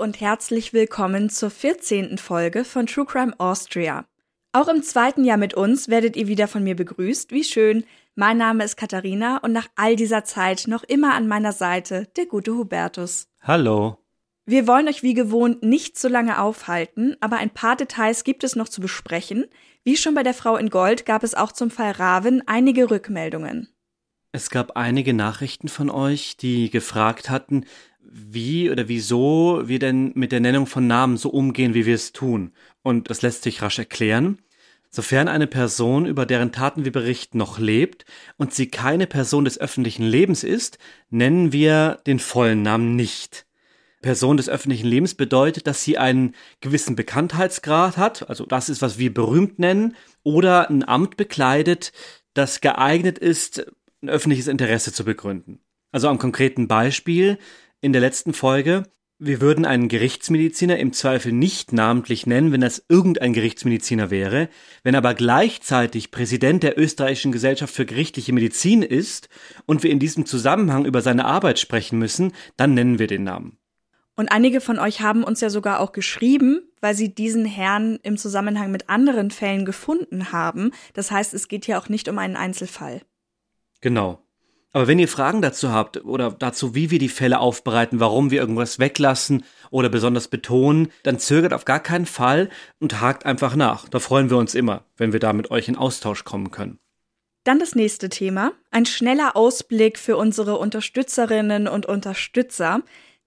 Und herzlich willkommen zur 14. Folge von True Crime Austria. Auch im zweiten Jahr mit uns werdet ihr wieder von mir begrüßt. Wie schön. Mein Name ist Katharina und nach all dieser Zeit noch immer an meiner Seite der gute Hubertus. Hallo. Wir wollen euch wie gewohnt nicht so lange aufhalten, aber ein paar Details gibt es noch zu besprechen. Wie schon bei der Frau in Gold gab es auch zum Fall Raven einige Rückmeldungen. Es gab einige Nachrichten von euch, die gefragt hatten, wie oder wieso wir denn mit der Nennung von Namen so umgehen, wie wir es tun. Und das lässt sich rasch erklären. Sofern eine Person, über deren Taten wir berichten, noch lebt und sie keine Person des öffentlichen Lebens ist, nennen wir den vollen Namen nicht. Person des öffentlichen Lebens bedeutet, dass sie einen gewissen Bekanntheitsgrad hat, also das ist, was wir berühmt nennen, oder ein Amt bekleidet, das geeignet ist, ein öffentliches Interesse zu begründen. Also am konkreten Beispiel, in der letzten Folge, wir würden einen Gerichtsmediziner im Zweifel nicht namentlich nennen, wenn das irgendein Gerichtsmediziner wäre, wenn aber gleichzeitig Präsident der österreichischen Gesellschaft für gerichtliche Medizin ist und wir in diesem Zusammenhang über seine Arbeit sprechen müssen, dann nennen wir den Namen. Und einige von euch haben uns ja sogar auch geschrieben, weil sie diesen Herrn im Zusammenhang mit anderen Fällen gefunden haben. Das heißt, es geht hier auch nicht um einen Einzelfall. Genau. Aber wenn ihr Fragen dazu habt oder dazu, wie wir die Fälle aufbereiten, warum wir irgendwas weglassen oder besonders betonen, dann zögert auf gar keinen Fall und hakt einfach nach. Da freuen wir uns immer, wenn wir da mit euch in Austausch kommen können. Dann das nächste Thema. Ein schneller Ausblick für unsere Unterstützerinnen und Unterstützer.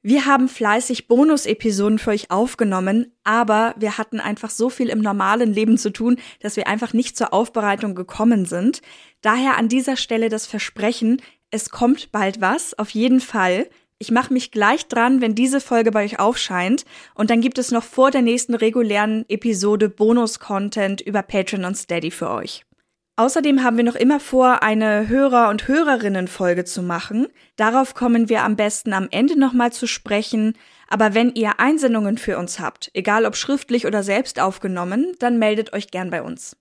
Wir haben fleißig Bonus-Episoden für euch aufgenommen, aber wir hatten einfach so viel im normalen Leben zu tun, dass wir einfach nicht zur Aufbereitung gekommen sind. Daher an dieser Stelle das Versprechen, es kommt bald was, auf jeden Fall. Ich mache mich gleich dran, wenn diese Folge bei euch aufscheint. Und dann gibt es noch vor der nächsten regulären Episode Bonus-Content über Patreon und Steady für euch. Außerdem haben wir noch immer vor, eine Hörer- und Hörerinnen-Folge zu machen. Darauf kommen wir am besten am Ende nochmal zu sprechen. Aber wenn ihr Einsendungen für uns habt, egal ob schriftlich oder selbst aufgenommen, dann meldet euch gern bei uns.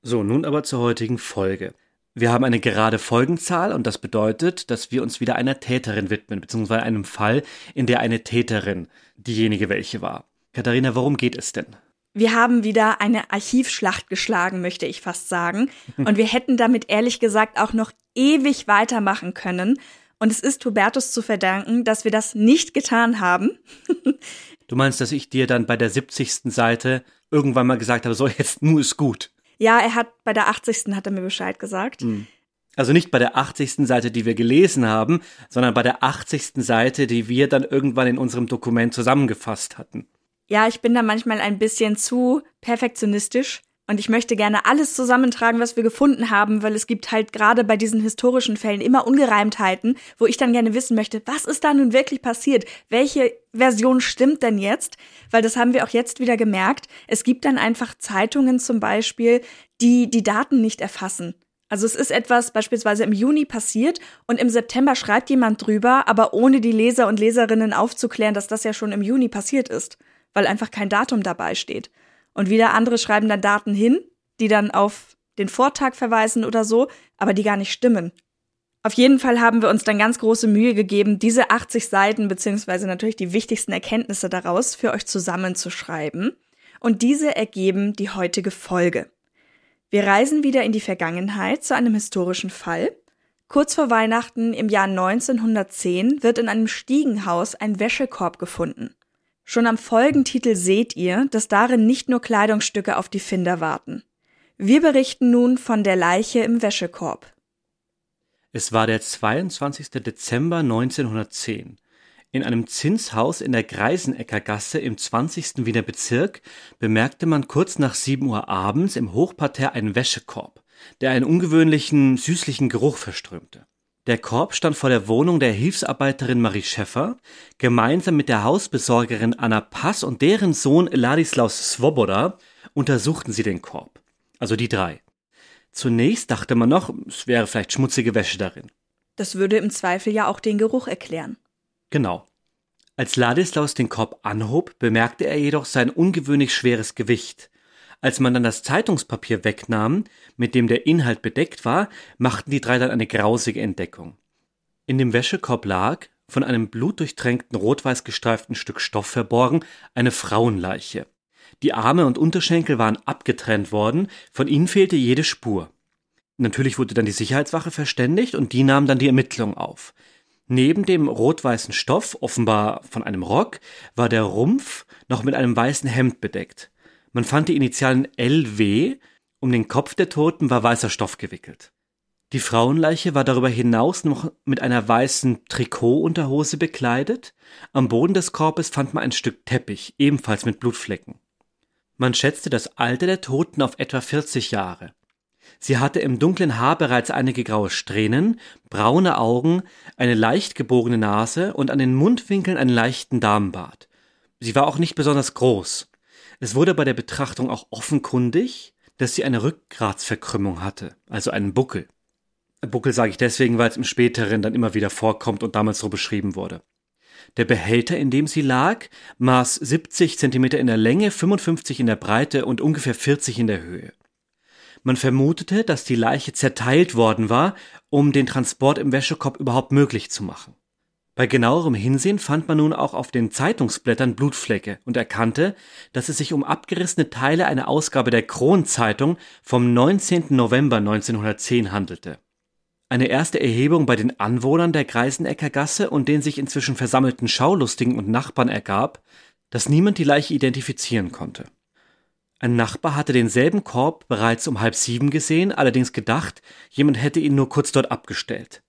So, nun aber zur heutigen Folge. Wir haben eine gerade Folgenzahl und das bedeutet, dass wir uns wieder einer Täterin widmen, beziehungsweise einem Fall, in der eine Täterin diejenige welche war. Katharina, worum geht es denn? Wir haben wieder eine Archivschlacht geschlagen, möchte ich fast sagen. Und wir hätten damit ehrlich gesagt auch noch ewig weitermachen können. Und es ist Hubertus zu verdanken, dass wir das nicht getan haben. du meinst, dass ich dir dann bei der 70. Seite irgendwann mal gesagt habe, so jetzt nur ist gut. Ja, er hat bei der 80. hat er mir Bescheid gesagt. Hm. Also nicht bei der 80. Seite, die wir gelesen haben, sondern bei der 80. Seite, die wir dann irgendwann in unserem Dokument zusammengefasst hatten ja, ich bin da manchmal ein bisschen zu perfektionistisch und ich möchte gerne alles zusammentragen, was wir gefunden haben, weil es gibt halt gerade bei diesen historischen Fällen immer Ungereimtheiten, wo ich dann gerne wissen möchte, was ist da nun wirklich passiert? Welche Version stimmt denn jetzt? Weil das haben wir auch jetzt wieder gemerkt. Es gibt dann einfach Zeitungen zum Beispiel, die die Daten nicht erfassen. Also es ist etwas beispielsweise im Juni passiert und im September schreibt jemand drüber, aber ohne die Leser und Leserinnen aufzuklären, dass das ja schon im Juni passiert ist weil einfach kein Datum dabei steht. Und wieder andere schreiben dann Daten hin, die dann auf den Vortag verweisen oder so, aber die gar nicht stimmen. Auf jeden Fall haben wir uns dann ganz große Mühe gegeben, diese 80 Seiten beziehungsweise natürlich die wichtigsten Erkenntnisse daraus für euch zusammenzuschreiben. Und diese ergeben die heutige Folge. Wir reisen wieder in die Vergangenheit zu einem historischen Fall. Kurz vor Weihnachten im Jahr 1910 wird in einem Stiegenhaus ein Wäschekorb gefunden. Schon am Folgentitel seht ihr, dass darin nicht nur Kleidungsstücke auf die Finder warten. Wir berichten nun von der Leiche im Wäschekorb. Es war der 22. Dezember 1910. In einem Zinshaus in der Greisenecker Gasse im 20. Wiener Bezirk bemerkte man kurz nach 7 Uhr abends im Hochparterre einen Wäschekorb, der einen ungewöhnlichen, süßlichen Geruch verströmte. Der Korb stand vor der Wohnung der Hilfsarbeiterin Marie Schäffer. Gemeinsam mit der Hausbesorgerin Anna Pass und deren Sohn Ladislaus Svoboda untersuchten sie den Korb. Also die drei. Zunächst dachte man noch, es wäre vielleicht schmutzige Wäsche darin. Das würde im Zweifel ja auch den Geruch erklären. Genau. Als Ladislaus den Korb anhob, bemerkte er jedoch sein ungewöhnlich schweres Gewicht. Als man dann das Zeitungspapier wegnahm, mit dem der Inhalt bedeckt war, machten die drei dann eine grausige Entdeckung. In dem Wäschekorb lag, von einem blutdurchtränkten rot-weiß gestreiften Stück Stoff verborgen, eine Frauenleiche. Die Arme und Unterschenkel waren abgetrennt worden, von ihnen fehlte jede Spur. Natürlich wurde dann die Sicherheitswache verständigt und die nahm dann die Ermittlung auf. Neben dem rot-weißen Stoff, offenbar von einem Rock, war der Rumpf noch mit einem weißen Hemd bedeckt. Man fand die Initialen LW, um den Kopf der Toten war weißer Stoff gewickelt. Die Frauenleiche war darüber hinaus noch mit einer weißen Trikotunterhose bekleidet. Am Boden des Korbes fand man ein Stück Teppich, ebenfalls mit Blutflecken. Man schätzte das Alter der Toten auf etwa 40 Jahre. Sie hatte im dunklen Haar bereits einige graue Strähnen, braune Augen, eine leicht gebogene Nase und an den Mundwinkeln einen leichten Damenbart. Sie war auch nicht besonders groß. Es wurde bei der Betrachtung auch offenkundig, dass sie eine Rückgratsverkrümmung hatte, also einen Buckel. Buckel sage ich deswegen, weil es im späteren dann immer wieder vorkommt und damals so beschrieben wurde. Der Behälter, in dem sie lag, maß 70 Zentimeter in der Länge, 55 in der Breite und ungefähr 40 in der Höhe. Man vermutete, dass die Leiche zerteilt worden war, um den Transport im Wäschekorb überhaupt möglich zu machen. Bei genauerem Hinsehen fand man nun auch auf den Zeitungsblättern Blutflecke und erkannte, dass es sich um abgerissene Teile einer Ausgabe der Kronzeitung vom 19. November 1910 handelte. Eine erste Erhebung bei den Anwohnern der Greisenecker Gasse und den sich inzwischen versammelten Schaulustigen und Nachbarn ergab, dass niemand die Leiche identifizieren konnte. Ein Nachbar hatte denselben Korb bereits um halb sieben gesehen, allerdings gedacht, jemand hätte ihn nur kurz dort abgestellt.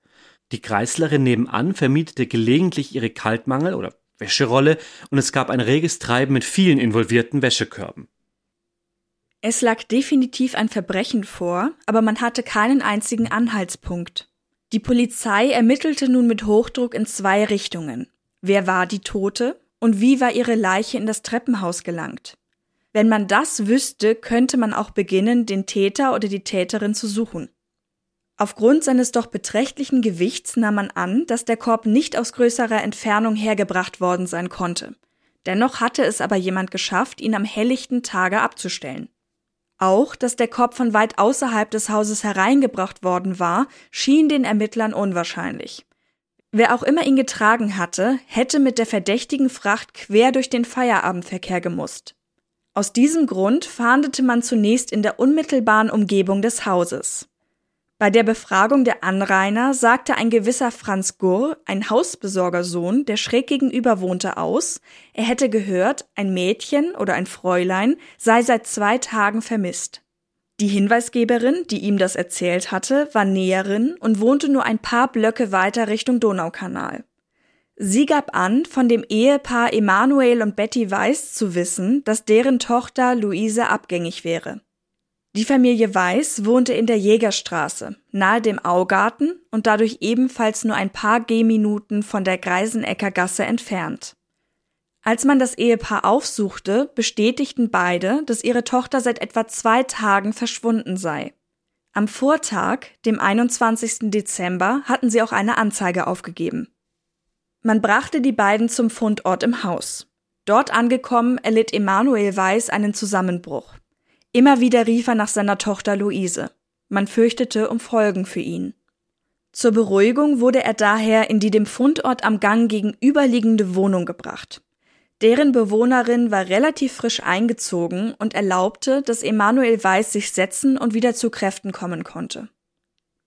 Die Kreislerin nebenan vermietete gelegentlich ihre Kaltmangel- oder Wäscherolle und es gab ein reges Treiben mit vielen involvierten Wäschekörben. Es lag definitiv ein Verbrechen vor, aber man hatte keinen einzigen Anhaltspunkt. Die Polizei ermittelte nun mit Hochdruck in zwei Richtungen. Wer war die Tote und wie war ihre Leiche in das Treppenhaus gelangt? Wenn man das wüsste, könnte man auch beginnen, den Täter oder die Täterin zu suchen. Aufgrund seines doch beträchtlichen Gewichts nahm man an, dass der Korb nicht aus größerer Entfernung hergebracht worden sein konnte. Dennoch hatte es aber jemand geschafft, ihn am helllichten Tage abzustellen. Auch, dass der Korb von weit außerhalb des Hauses hereingebracht worden war, schien den Ermittlern unwahrscheinlich. Wer auch immer ihn getragen hatte, hätte mit der verdächtigen Fracht quer durch den Feierabendverkehr gemusst. Aus diesem Grund fahndete man zunächst in der unmittelbaren Umgebung des Hauses. Bei der Befragung der Anrainer sagte ein gewisser Franz Gurr, ein Hausbesorgersohn, der schräg gegenüber wohnte, aus, er hätte gehört, ein Mädchen oder ein Fräulein sei seit zwei Tagen vermisst. Die Hinweisgeberin, die ihm das erzählt hatte, war Näherin und wohnte nur ein paar Blöcke weiter Richtung Donaukanal. Sie gab an, von dem Ehepaar Emanuel und Betty Weiß zu wissen, dass deren Tochter Luise abgängig wäre. Die Familie Weiß wohnte in der Jägerstraße, nahe dem Augarten und dadurch ebenfalls nur ein paar Gehminuten von der Greisenecker Gasse entfernt. Als man das Ehepaar aufsuchte, bestätigten beide, dass ihre Tochter seit etwa zwei Tagen verschwunden sei. Am Vortag, dem 21. Dezember, hatten sie auch eine Anzeige aufgegeben. Man brachte die beiden zum Fundort im Haus. Dort angekommen erlitt Emanuel Weiß einen Zusammenbruch. Immer wieder rief er nach seiner Tochter Luise. Man fürchtete um Folgen für ihn. Zur Beruhigung wurde er daher in die dem Fundort am Gang gegenüberliegende Wohnung gebracht. Deren Bewohnerin war relativ frisch eingezogen und erlaubte, dass Emanuel Weiß sich setzen und wieder zu Kräften kommen konnte.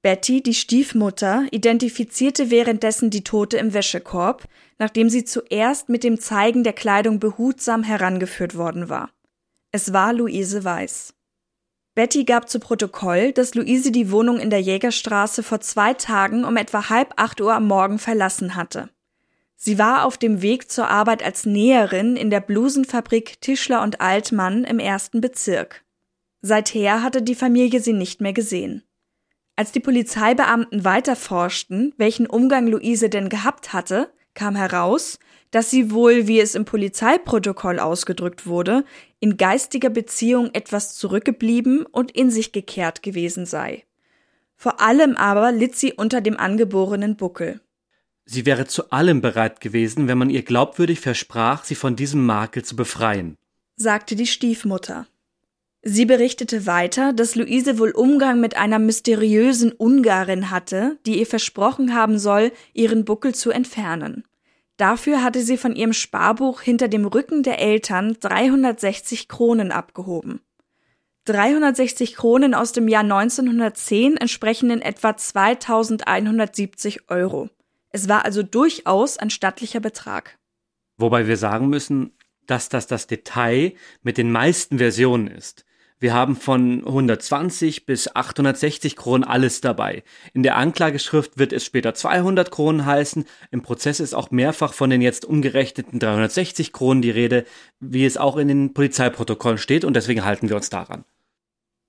Betty, die Stiefmutter, identifizierte währenddessen die Tote im Wäschekorb, nachdem sie zuerst mit dem Zeigen der Kleidung behutsam herangeführt worden war. Es war Luise Weiß. Betty gab zu Protokoll, dass Luise die Wohnung in der Jägerstraße vor zwei Tagen um etwa halb acht Uhr am Morgen verlassen hatte. Sie war auf dem Weg zur Arbeit als Näherin in der Blusenfabrik Tischler und Altmann im ersten Bezirk. Seither hatte die Familie sie nicht mehr gesehen. Als die Polizeibeamten weiterforschten, welchen Umgang Luise denn gehabt hatte, kam heraus, dass sie wohl, wie es im Polizeiprotokoll ausgedrückt wurde, in geistiger Beziehung etwas zurückgeblieben und in sich gekehrt gewesen sei. Vor allem aber litt sie unter dem angeborenen Buckel. Sie wäre zu allem bereit gewesen, wenn man ihr glaubwürdig versprach, sie von diesem Makel zu befreien, sagte die Stiefmutter. Sie berichtete weiter, dass Luise wohl Umgang mit einer mysteriösen Ungarin hatte, die ihr versprochen haben soll, ihren Buckel zu entfernen. Dafür hatte sie von ihrem Sparbuch hinter dem Rücken der Eltern 360 Kronen abgehoben. 360 Kronen aus dem Jahr 1910 entsprechen in etwa 2170 Euro. Es war also durchaus ein stattlicher Betrag. Wobei wir sagen müssen, dass das das Detail mit den meisten Versionen ist. Wir haben von 120 bis 860 Kronen alles dabei. In der Anklageschrift wird es später 200 Kronen heißen. Im Prozess ist auch mehrfach von den jetzt umgerechneten 360 Kronen die Rede, wie es auch in den Polizeiprotokollen steht und deswegen halten wir uns daran.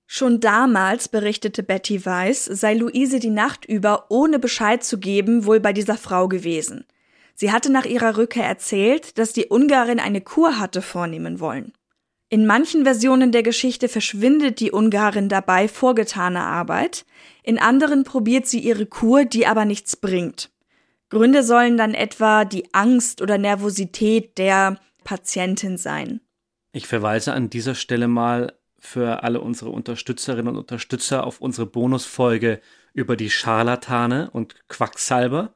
Schon damals, berichtete Betty Weiss, sei Luise die Nacht über, ohne Bescheid zu geben, wohl bei dieser Frau gewesen. Sie hatte nach ihrer Rückkehr erzählt, dass die Ungarin eine Kur hatte vornehmen wollen. In manchen Versionen der Geschichte verschwindet die Ungarin dabei vorgetane Arbeit, in anderen probiert sie ihre Kur, die aber nichts bringt. Gründe sollen dann etwa die Angst oder Nervosität der Patientin sein. Ich verweise an dieser Stelle mal für alle unsere Unterstützerinnen und Unterstützer auf unsere Bonusfolge über die Scharlatane und Quacksalber.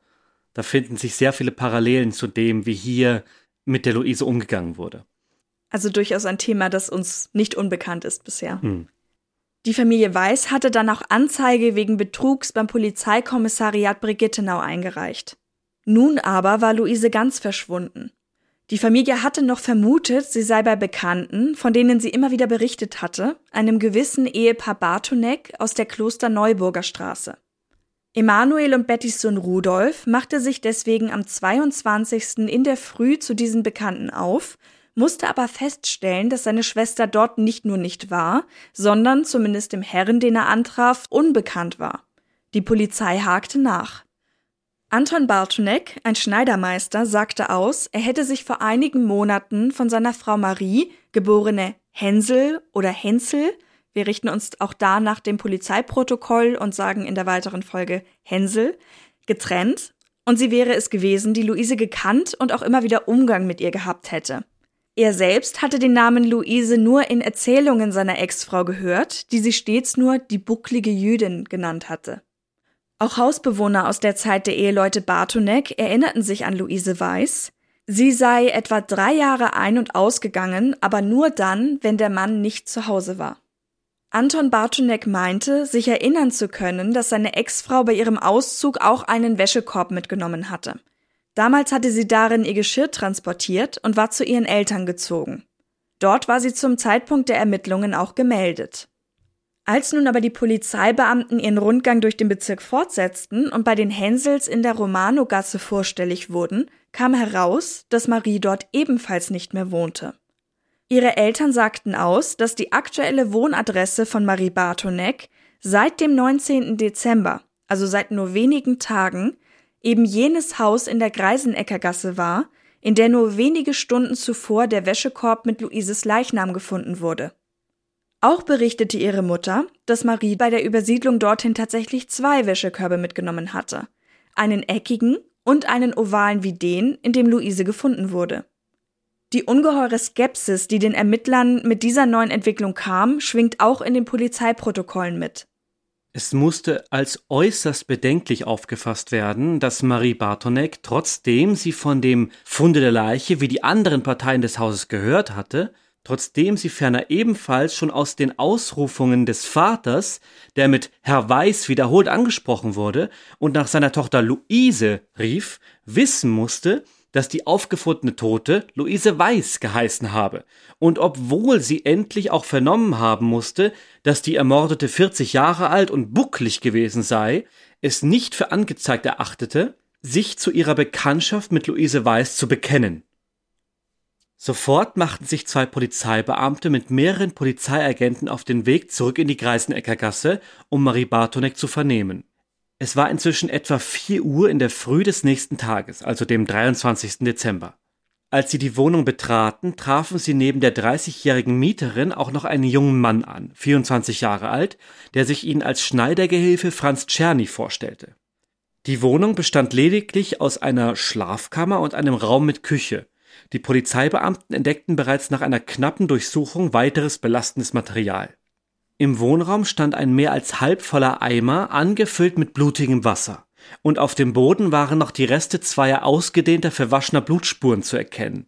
Da finden sich sehr viele Parallelen zu dem, wie hier mit der Luise umgegangen wurde. Also durchaus ein Thema, das uns nicht unbekannt ist bisher. Hm. Die Familie Weiß hatte dann auch Anzeige wegen Betrugs beim Polizeikommissariat Brigittenau eingereicht. Nun aber war Luise ganz verschwunden. Die Familie hatte noch vermutet, sie sei bei Bekannten, von denen sie immer wieder berichtet hatte, einem gewissen Ehepaar Bartonek aus der Klosterneuburger Straße. Emanuel und Bettys Sohn Rudolf machte sich deswegen am 22. in der Früh zu diesen Bekannten auf musste aber feststellen, dass seine Schwester dort nicht nur nicht war, sondern zumindest dem Herrn, den er antraf, unbekannt war. Die Polizei hakte nach. Anton Bartonek, ein Schneidermeister, sagte aus, er hätte sich vor einigen Monaten von seiner Frau Marie, geborene Hänsel oder Hänsel, wir richten uns auch da nach dem Polizeiprotokoll und sagen in der weiteren Folge Hänsel, getrennt, und sie wäre es gewesen, die Luise gekannt und auch immer wieder Umgang mit ihr gehabt hätte. Er selbst hatte den Namen Luise nur in Erzählungen seiner Ex-Frau gehört, die sie stets nur die bucklige Jüdin genannt hatte. Auch Hausbewohner aus der Zeit der Eheleute Bartonek erinnerten sich an Luise Weiß. Sie sei etwa drei Jahre ein- und ausgegangen, aber nur dann, wenn der Mann nicht zu Hause war. Anton Bartonek meinte, sich erinnern zu können, dass seine Ex-Frau bei ihrem Auszug auch einen Wäschekorb mitgenommen hatte. Damals hatte sie darin ihr Geschirr transportiert und war zu ihren Eltern gezogen. Dort war sie zum Zeitpunkt der Ermittlungen auch gemeldet. Als nun aber die Polizeibeamten ihren Rundgang durch den Bezirk fortsetzten und bei den Hänsels in der Romanogasse vorstellig wurden, kam heraus, dass Marie dort ebenfalls nicht mehr wohnte. Ihre Eltern sagten aus, dass die aktuelle Wohnadresse von Marie Bartonek seit dem 19. Dezember, also seit nur wenigen Tagen, eben jenes Haus in der Greiseneckergasse war, in der nur wenige Stunden zuvor der Wäschekorb mit Luises Leichnam gefunden wurde. Auch berichtete ihre Mutter, dass Marie bei der Übersiedlung dorthin tatsächlich zwei Wäschekörbe mitgenommen hatte, einen eckigen und einen ovalen wie den, in dem Luise gefunden wurde. Die ungeheure Skepsis, die den Ermittlern mit dieser neuen Entwicklung kam, schwingt auch in den Polizeiprotokollen mit. Es musste als äußerst bedenklich aufgefasst werden, dass Marie Bartonek, trotzdem sie von dem Funde der Leiche wie die anderen Parteien des Hauses gehört hatte, trotzdem sie ferner ebenfalls schon aus den Ausrufungen des Vaters, der mit Herr Weiß wiederholt angesprochen wurde und nach seiner Tochter Luise rief, wissen musste, dass die aufgefundene Tote Luise Weiß geheißen habe. Und obwohl sie endlich auch vernommen haben musste, dass die Ermordete 40 Jahre alt und bucklig gewesen sei, es nicht für angezeigt erachtete, sich zu ihrer Bekanntschaft mit Luise Weiß zu bekennen. Sofort machten sich zwei Polizeibeamte mit mehreren Polizeiagenten auf den Weg zurück in die Greisenäcker Gasse, um Marie Bartonek zu vernehmen. Es war inzwischen etwa 4 Uhr in der Früh des nächsten Tages, also dem 23. Dezember. Als sie die Wohnung betraten, trafen sie neben der 30-jährigen Mieterin auch noch einen jungen Mann an, 24 Jahre alt, der sich ihnen als Schneidergehilfe Franz Czerny vorstellte. Die Wohnung bestand lediglich aus einer Schlafkammer und einem Raum mit Küche. Die Polizeibeamten entdeckten bereits nach einer knappen Durchsuchung weiteres belastendes Material. Im Wohnraum stand ein mehr als halbvoller Eimer, angefüllt mit blutigem Wasser, und auf dem Boden waren noch die Reste zweier ausgedehnter verwaschener Blutspuren zu erkennen.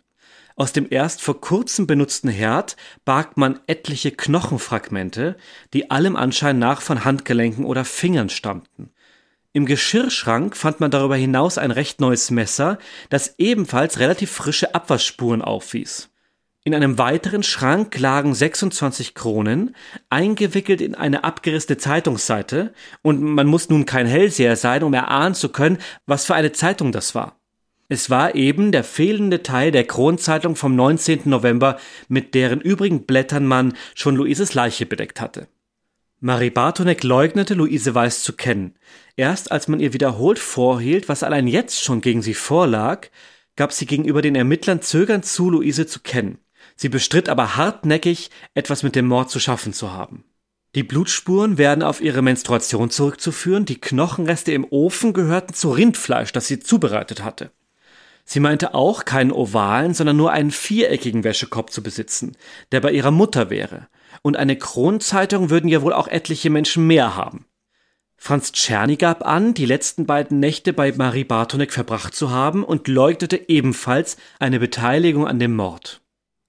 Aus dem erst vor kurzem benutzten Herd barg man etliche Knochenfragmente, die allem Anschein nach von Handgelenken oder Fingern stammten. Im Geschirrschrank fand man darüber hinaus ein recht neues Messer, das ebenfalls relativ frische Abwaschspuren aufwies. In einem weiteren Schrank lagen 26 Kronen, eingewickelt in eine abgerissene Zeitungsseite, und man muss nun kein Hellseher sein, um erahnen zu können, was für eine Zeitung das war. Es war eben der fehlende Teil der Kronzeitung vom 19. November, mit deren übrigen Blättern man schon Luises Leiche bedeckt hatte. Marie Bartonek leugnete, Luise Weiß zu kennen. Erst als man ihr wiederholt vorhielt, was allein jetzt schon gegen sie vorlag, gab sie gegenüber den Ermittlern zögernd zu, Luise zu kennen. Sie bestritt aber hartnäckig, etwas mit dem Mord zu schaffen zu haben. Die Blutspuren werden auf ihre Menstruation zurückzuführen, die Knochenreste im Ofen gehörten zu Rindfleisch, das sie zubereitet hatte. Sie meinte auch, keinen ovalen, sondern nur einen viereckigen Wäschekorb zu besitzen, der bei ihrer Mutter wäre, und eine Kronzeitung würden ja wohl auch etliche Menschen mehr haben. Franz Czerny gab an, die letzten beiden Nächte bei Marie Bartonek verbracht zu haben und leugnete ebenfalls eine Beteiligung an dem Mord.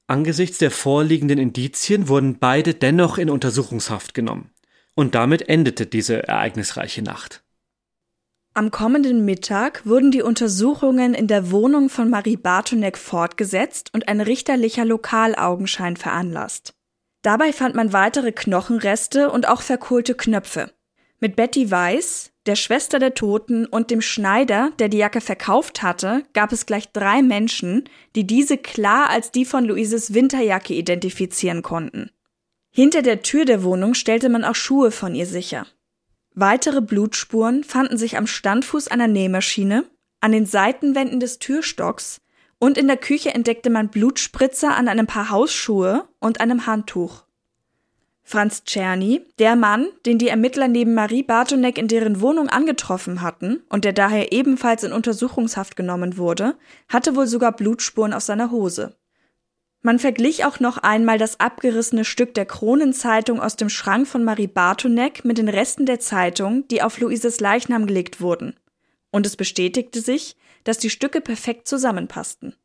Angesichts der vorliegenden Indizien wurden beide dennoch in Untersuchungshaft genommen. Und damit endete diese ereignisreiche Nacht. Am kommenden Mittag wurden die Untersuchungen in der Wohnung von Marie Bartonek fortgesetzt und ein richterlicher Lokalaugenschein veranlasst. Dabei fand man weitere Knochenreste und auch verkohlte Knöpfe. Mit Betty Weiss, der Schwester der Toten und dem Schneider, der die Jacke verkauft hatte, gab es gleich drei Menschen, die diese klar als die von Luises Winterjacke identifizieren konnten. Hinter der Tür der Wohnung stellte man auch Schuhe von ihr sicher. Weitere Blutspuren fanden sich am Standfuß einer Nähmaschine, an den Seitenwänden des Türstocks und in der Küche entdeckte man Blutspritzer an einem Paar Hausschuhe und einem Handtuch. Franz Czerny, der Mann, den die Ermittler neben Marie Bartonek in deren Wohnung angetroffen hatten und der daher ebenfalls in Untersuchungshaft genommen wurde, hatte wohl sogar Blutspuren auf seiner Hose. Man verglich auch noch einmal das abgerissene Stück der Kronenzeitung aus dem Schrank von Marie Bartonek mit den Resten der Zeitung, die auf Luises Leichnam gelegt wurden. Und es bestätigte sich, dass die Stücke perfekt zusammenpassten.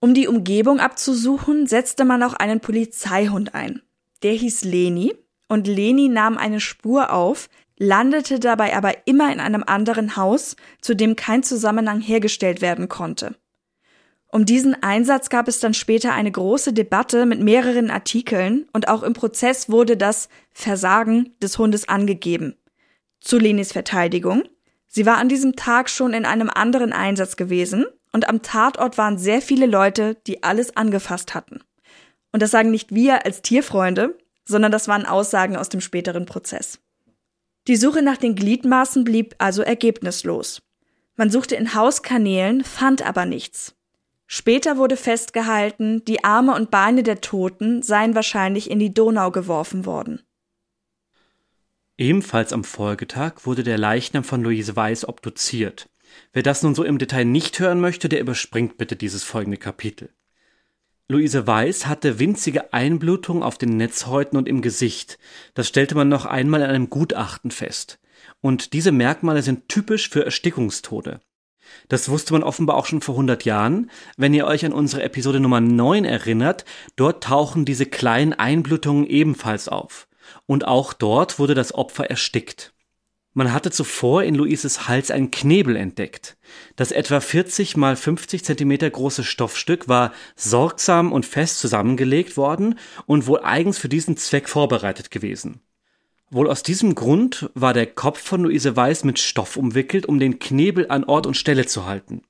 Um die Umgebung abzusuchen, setzte man auch einen Polizeihund ein. Der hieß Leni und Leni nahm eine Spur auf, landete dabei aber immer in einem anderen Haus, zu dem kein Zusammenhang hergestellt werden konnte. Um diesen Einsatz gab es dann später eine große Debatte mit mehreren Artikeln und auch im Prozess wurde das Versagen des Hundes angegeben. Zu Lenis Verteidigung. Sie war an diesem Tag schon in einem anderen Einsatz gewesen und am Tatort waren sehr viele Leute, die alles angefasst hatten. Und das sagen nicht wir als Tierfreunde, sondern das waren Aussagen aus dem späteren Prozess. Die Suche nach den Gliedmaßen blieb also ergebnislos. Man suchte in Hauskanälen, fand aber nichts. Später wurde festgehalten, die Arme und Beine der Toten seien wahrscheinlich in die Donau geworfen worden. Ebenfalls am Folgetag wurde der Leichnam von Luise Weiß obduziert. Wer das nun so im Detail nicht hören möchte, der überspringt bitte dieses folgende Kapitel. Luise Weiß hatte winzige Einblutungen auf den Netzhäuten und im Gesicht. Das stellte man noch einmal in einem Gutachten fest. Und diese Merkmale sind typisch für Erstickungstode. Das wusste man offenbar auch schon vor 100 Jahren. Wenn ihr euch an unsere Episode Nummer 9 erinnert, dort tauchen diese kleinen Einblutungen ebenfalls auf und auch dort wurde das Opfer erstickt. Man hatte zuvor in Luises Hals einen Knebel entdeckt. Das etwa 40 mal 50 Zentimeter große Stoffstück war sorgsam und fest zusammengelegt worden und wohl eigens für diesen Zweck vorbereitet gewesen. Wohl aus diesem Grund war der Kopf von Luise Weiß mit Stoff umwickelt, um den Knebel an Ort und Stelle zu halten.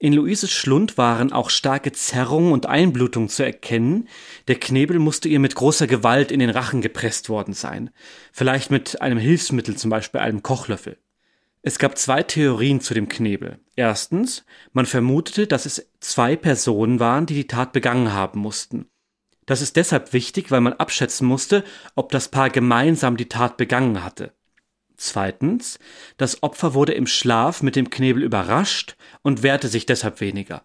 In Luises Schlund waren auch starke Zerrungen und Einblutungen zu erkennen. Der Knebel musste ihr mit großer Gewalt in den Rachen gepresst worden sein. Vielleicht mit einem Hilfsmittel, zum Beispiel einem Kochlöffel. Es gab zwei Theorien zu dem Knebel. Erstens, man vermutete, dass es zwei Personen waren, die die Tat begangen haben mussten. Das ist deshalb wichtig, weil man abschätzen musste, ob das Paar gemeinsam die Tat begangen hatte. Zweitens, das Opfer wurde im Schlaf mit dem Knebel überrascht und wehrte sich deshalb weniger.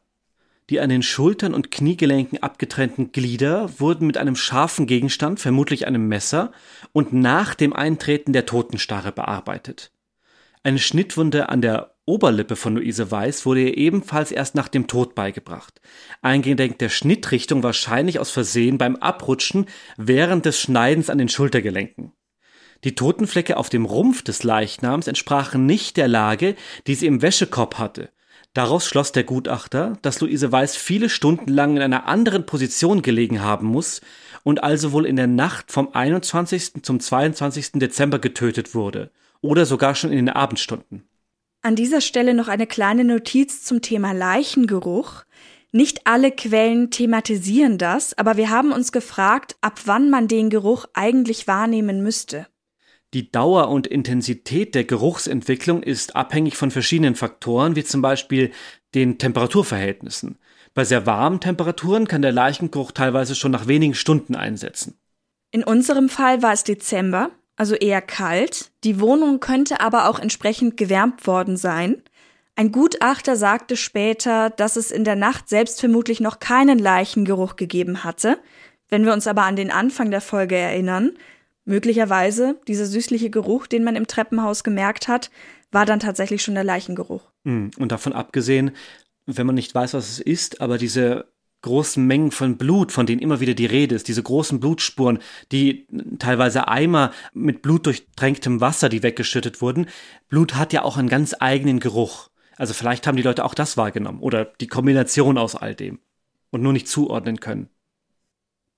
Die an den Schultern und Kniegelenken abgetrennten Glieder wurden mit einem scharfen Gegenstand, vermutlich einem Messer, und nach dem Eintreten der Totenstarre bearbeitet. Eine Schnittwunde an der Oberlippe von Luise Weiß wurde ihr ebenfalls erst nach dem Tod beigebracht. Eingedenk der Schnittrichtung wahrscheinlich aus Versehen beim Abrutschen während des Schneidens an den Schultergelenken. Die Totenflecke auf dem Rumpf des Leichnams entsprachen nicht der Lage, die sie im Wäschekorb hatte. Daraus schloss der Gutachter, dass Luise Weiß viele Stunden lang in einer anderen Position gelegen haben muss und also wohl in der Nacht vom 21. zum 22. Dezember getötet wurde oder sogar schon in den Abendstunden. An dieser Stelle noch eine kleine Notiz zum Thema Leichengeruch. Nicht alle Quellen thematisieren das, aber wir haben uns gefragt, ab wann man den Geruch eigentlich wahrnehmen müsste. Die Dauer und Intensität der Geruchsentwicklung ist abhängig von verschiedenen Faktoren, wie zum Beispiel den Temperaturverhältnissen. Bei sehr warmen Temperaturen kann der Leichengeruch teilweise schon nach wenigen Stunden einsetzen. In unserem Fall war es Dezember, also eher kalt. Die Wohnung könnte aber auch entsprechend gewärmt worden sein. Ein Gutachter sagte später, dass es in der Nacht selbst vermutlich noch keinen Leichengeruch gegeben hatte. Wenn wir uns aber an den Anfang der Folge erinnern, Möglicherweise dieser süßliche Geruch, den man im Treppenhaus gemerkt hat, war dann tatsächlich schon der Leichengeruch. Hm, und davon abgesehen, wenn man nicht weiß, was es ist, aber diese großen Mengen von Blut, von denen immer wieder die Rede ist, diese großen Blutspuren, die teilweise Eimer mit blutdurchtränktem Wasser, die weggeschüttet wurden. Blut hat ja auch einen ganz eigenen Geruch. Also vielleicht haben die Leute auch das wahrgenommen oder die Kombination aus all dem und nur nicht zuordnen können.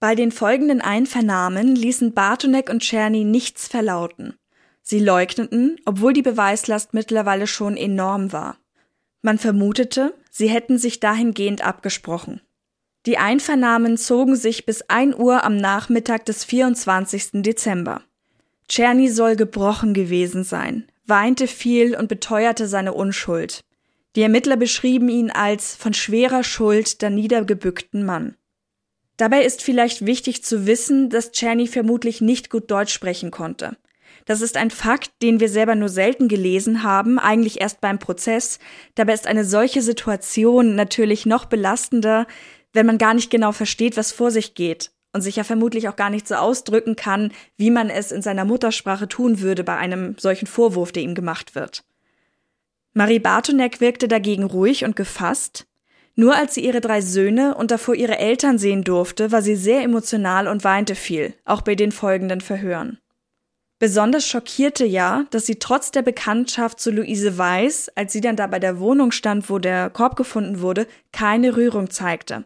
Bei den folgenden Einvernahmen ließen Bartonek und Czerny nichts verlauten. Sie leugneten, obwohl die Beweislast mittlerweile schon enorm war. Man vermutete, sie hätten sich dahingehend abgesprochen. Die Einvernahmen zogen sich bis 1 Uhr am Nachmittag des 24. Dezember. Czerny soll gebrochen gewesen sein, weinte viel und beteuerte seine Unschuld. Die Ermittler beschrieben ihn als von schwerer Schuld der niedergebückten Mann. Dabei ist vielleicht wichtig zu wissen, dass Czerny vermutlich nicht gut Deutsch sprechen konnte. Das ist ein Fakt, den wir selber nur selten gelesen haben, eigentlich erst beim Prozess. Dabei ist eine solche Situation natürlich noch belastender, wenn man gar nicht genau versteht, was vor sich geht und sich ja vermutlich auch gar nicht so ausdrücken kann, wie man es in seiner Muttersprache tun würde bei einem solchen Vorwurf, der ihm gemacht wird. Marie Bartonek wirkte dagegen ruhig und gefasst, nur als sie ihre drei Söhne und davor ihre Eltern sehen durfte, war sie sehr emotional und weinte viel, auch bei den folgenden Verhören. Besonders schockierte ja, dass sie trotz der Bekanntschaft zu Luise Weiß, als sie dann da bei der Wohnung stand, wo der Korb gefunden wurde, keine Rührung zeigte.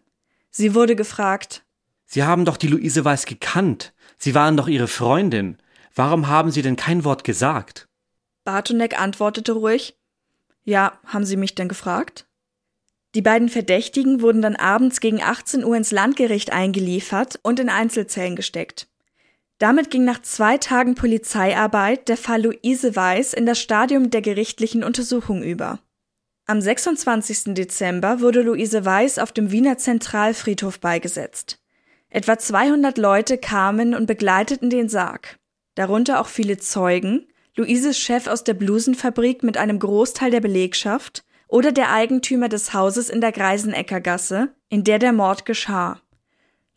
Sie wurde gefragt, Sie haben doch die Luise Weiß gekannt. Sie waren doch ihre Freundin. Warum haben Sie denn kein Wort gesagt? Bartonek antwortete ruhig, Ja, haben Sie mich denn gefragt? Die beiden Verdächtigen wurden dann abends gegen 18 Uhr ins Landgericht eingeliefert und in Einzelzellen gesteckt. Damit ging nach zwei Tagen Polizeiarbeit der Fall Luise Weiß in das Stadium der gerichtlichen Untersuchung über. Am 26. Dezember wurde Luise Weiß auf dem Wiener Zentralfriedhof beigesetzt. Etwa 200 Leute kamen und begleiteten den Sarg, darunter auch viele Zeugen, Luises Chef aus der Blusenfabrik mit einem Großteil der Belegschaft oder der Eigentümer des Hauses in der Greisenecker Gasse, in der der Mord geschah.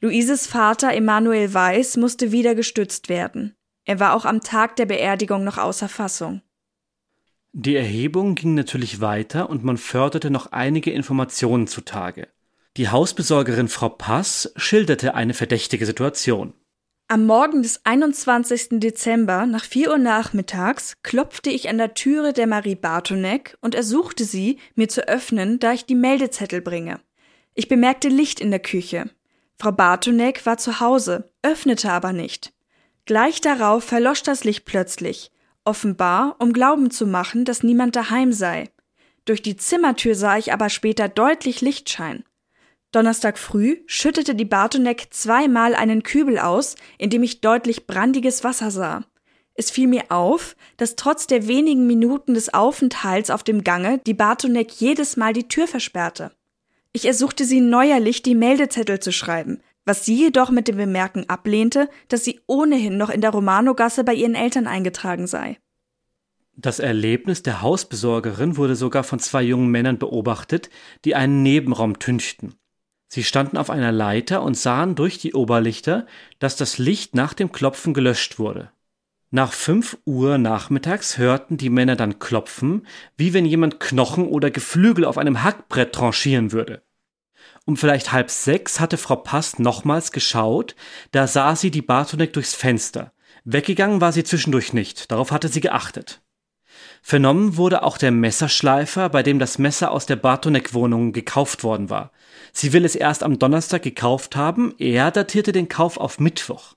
Luises Vater Emanuel Weiß musste wieder gestützt werden. Er war auch am Tag der Beerdigung noch außer Fassung. Die Erhebung ging natürlich weiter und man förderte noch einige Informationen zutage. Die Hausbesorgerin Frau Pass schilderte eine verdächtige Situation. Am Morgen des 21. Dezember nach 4 Uhr nachmittags klopfte ich an der Türe der Marie Bartonek und ersuchte sie, mir zu öffnen, da ich die Meldezettel bringe. Ich bemerkte Licht in der Küche. Frau Bartonek war zu Hause, öffnete aber nicht. Gleich darauf verlosch das Licht plötzlich, offenbar, um Glauben zu machen, dass niemand daheim sei. Durch die Zimmertür sah ich aber später deutlich Lichtschein. Donnerstag früh schüttete die Bartonek zweimal einen Kübel aus, in dem ich deutlich brandiges Wasser sah. Es fiel mir auf, dass trotz der wenigen Minuten des Aufenthalts auf dem Gange die Bartonek jedes Mal die Tür versperrte. Ich ersuchte sie neuerlich, die Meldezettel zu schreiben, was sie jedoch mit dem Bemerken ablehnte, dass sie ohnehin noch in der Romanogasse bei ihren Eltern eingetragen sei. Das Erlebnis der Hausbesorgerin wurde sogar von zwei jungen Männern beobachtet, die einen Nebenraum tünchten. Sie standen auf einer Leiter und sahen durch die Oberlichter, dass das Licht nach dem Klopfen gelöscht wurde. Nach fünf Uhr nachmittags hörten die Männer dann klopfen, wie wenn jemand Knochen oder Geflügel auf einem Hackbrett tranchieren würde. Um vielleicht halb sechs hatte Frau Pass nochmals geschaut, da sah sie die Bartonek durchs Fenster. Weggegangen war sie zwischendurch nicht, darauf hatte sie geachtet. Vernommen wurde auch der Messerschleifer, bei dem das Messer aus der Bartonek-Wohnung gekauft worden war. Sie will es erst am Donnerstag gekauft haben, er datierte den Kauf auf Mittwoch.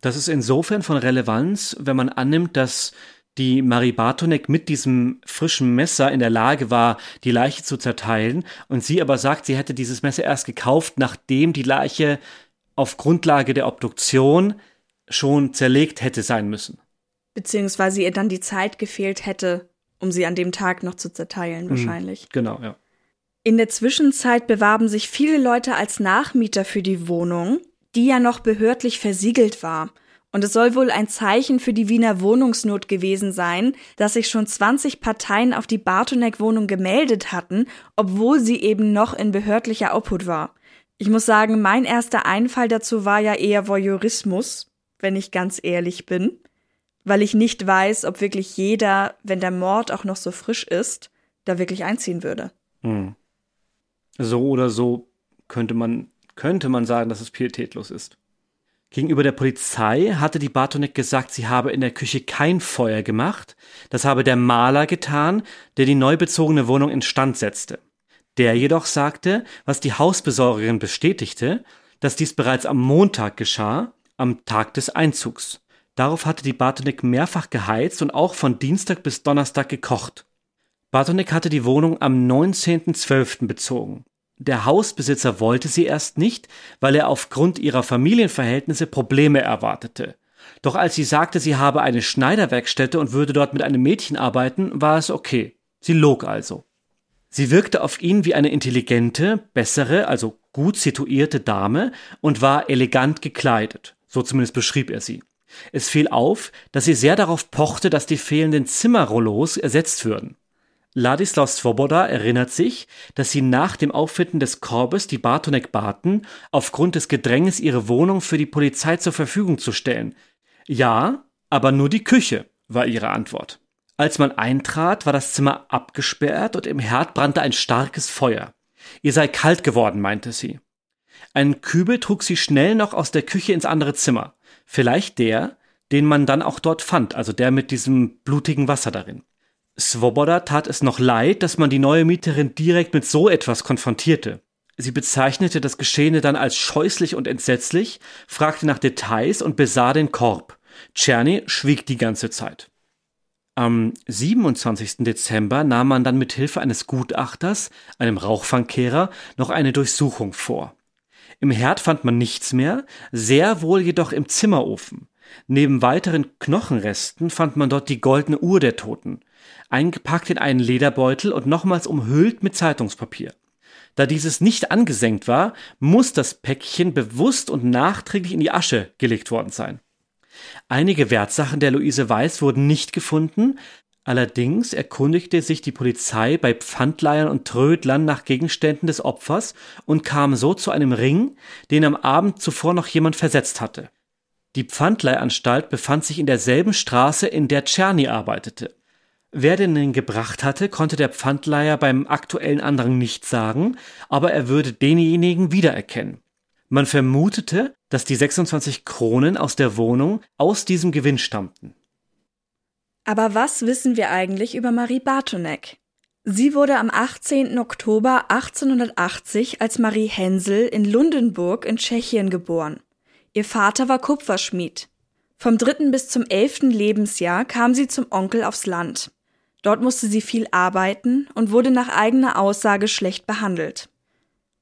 Das ist insofern von Relevanz, wenn man annimmt, dass die Marie Bartonek mit diesem frischen Messer in der Lage war, die Leiche zu zerteilen und sie aber sagt, sie hätte dieses Messer erst gekauft, nachdem die Leiche auf Grundlage der Obduktion schon zerlegt hätte sein müssen. Beziehungsweise ihr dann die Zeit gefehlt hätte, um sie an dem Tag noch zu zerteilen, mhm. wahrscheinlich. Mhm, genau, ja. In der Zwischenzeit bewarben sich viele Leute als Nachmieter für die Wohnung die ja noch behördlich versiegelt war. Und es soll wohl ein Zeichen für die Wiener Wohnungsnot gewesen sein, dass sich schon 20 Parteien auf die Bartonek-Wohnung gemeldet hatten, obwohl sie eben noch in behördlicher Obhut war. Ich muss sagen, mein erster Einfall dazu war ja eher Voyeurismus, wenn ich ganz ehrlich bin, weil ich nicht weiß, ob wirklich jeder, wenn der Mord auch noch so frisch ist, da wirklich einziehen würde. Hm. So oder so könnte man könnte man sagen, dass es pietätlos ist. Gegenüber der Polizei hatte die Bartonek gesagt, sie habe in der Küche kein Feuer gemacht, das habe der Maler getan, der die neu bezogene Wohnung instand setzte. Der jedoch sagte, was die Hausbesorgerin bestätigte, dass dies bereits am Montag geschah, am Tag des Einzugs. Darauf hatte die Bartonek mehrfach geheizt und auch von Dienstag bis Donnerstag gekocht. Bartonek hatte die Wohnung am 19.12. bezogen. Der Hausbesitzer wollte sie erst nicht, weil er aufgrund ihrer Familienverhältnisse Probleme erwartete. Doch als sie sagte, sie habe eine Schneiderwerkstätte und würde dort mit einem Mädchen arbeiten, war es okay. Sie log also. Sie wirkte auf ihn wie eine intelligente, bessere, also gut situierte Dame und war elegant gekleidet. So zumindest beschrieb er sie. Es fiel auf, dass sie sehr darauf pochte, dass die fehlenden Zimmerrollos ersetzt würden. Ladislaus Svoboda erinnert sich, dass sie nach dem Auffinden des Korbes die Bartonek baten, aufgrund des Gedränges ihre Wohnung für die Polizei zur Verfügung zu stellen. Ja, aber nur die Küche, war ihre Antwort. Als man eintrat, war das Zimmer abgesperrt und im Herd brannte ein starkes Feuer. Ihr sei kalt geworden, meinte sie. Einen Kübel trug sie schnell noch aus der Küche ins andere Zimmer. Vielleicht der, den man dann auch dort fand, also der mit diesem blutigen Wasser darin. Svoboda tat es noch leid, dass man die neue Mieterin direkt mit so etwas konfrontierte. Sie bezeichnete das Geschehene dann als scheußlich und entsetzlich, fragte nach Details und besah den Korb. Czerny schwieg die ganze Zeit. Am 27. Dezember nahm man dann mit Hilfe eines Gutachters, einem Rauchfangkehrer, noch eine Durchsuchung vor. Im Herd fand man nichts mehr, sehr wohl jedoch im Zimmerofen. Neben weiteren Knochenresten fand man dort die goldene Uhr der Toten, eingepackt in einen Lederbeutel und nochmals umhüllt mit Zeitungspapier. Da dieses nicht angesenkt war, muss das Päckchen bewusst und nachträglich in die Asche gelegt worden sein. Einige Wertsachen der Luise Weiß wurden nicht gefunden, allerdings erkundigte sich die Polizei bei Pfandleihern und Trödlern nach Gegenständen des Opfers und kam so zu einem Ring, den am Abend zuvor noch jemand versetzt hatte. Die Pfandleihanstalt befand sich in derselben Straße, in der Czerny arbeitete. Wer den gebracht hatte, konnte der Pfandleiher beim aktuellen Andrang nicht sagen, aber er würde denjenigen wiedererkennen. Man vermutete, dass die 26 Kronen aus der Wohnung aus diesem Gewinn stammten. Aber was wissen wir eigentlich über Marie Bartonek? Sie wurde am 18. Oktober 1880 als Marie Hensel in Lundenburg in Tschechien geboren. Ihr Vater war Kupferschmied. Vom dritten bis zum elften Lebensjahr kam sie zum Onkel aufs Land. Dort musste sie viel arbeiten und wurde nach eigener Aussage schlecht behandelt.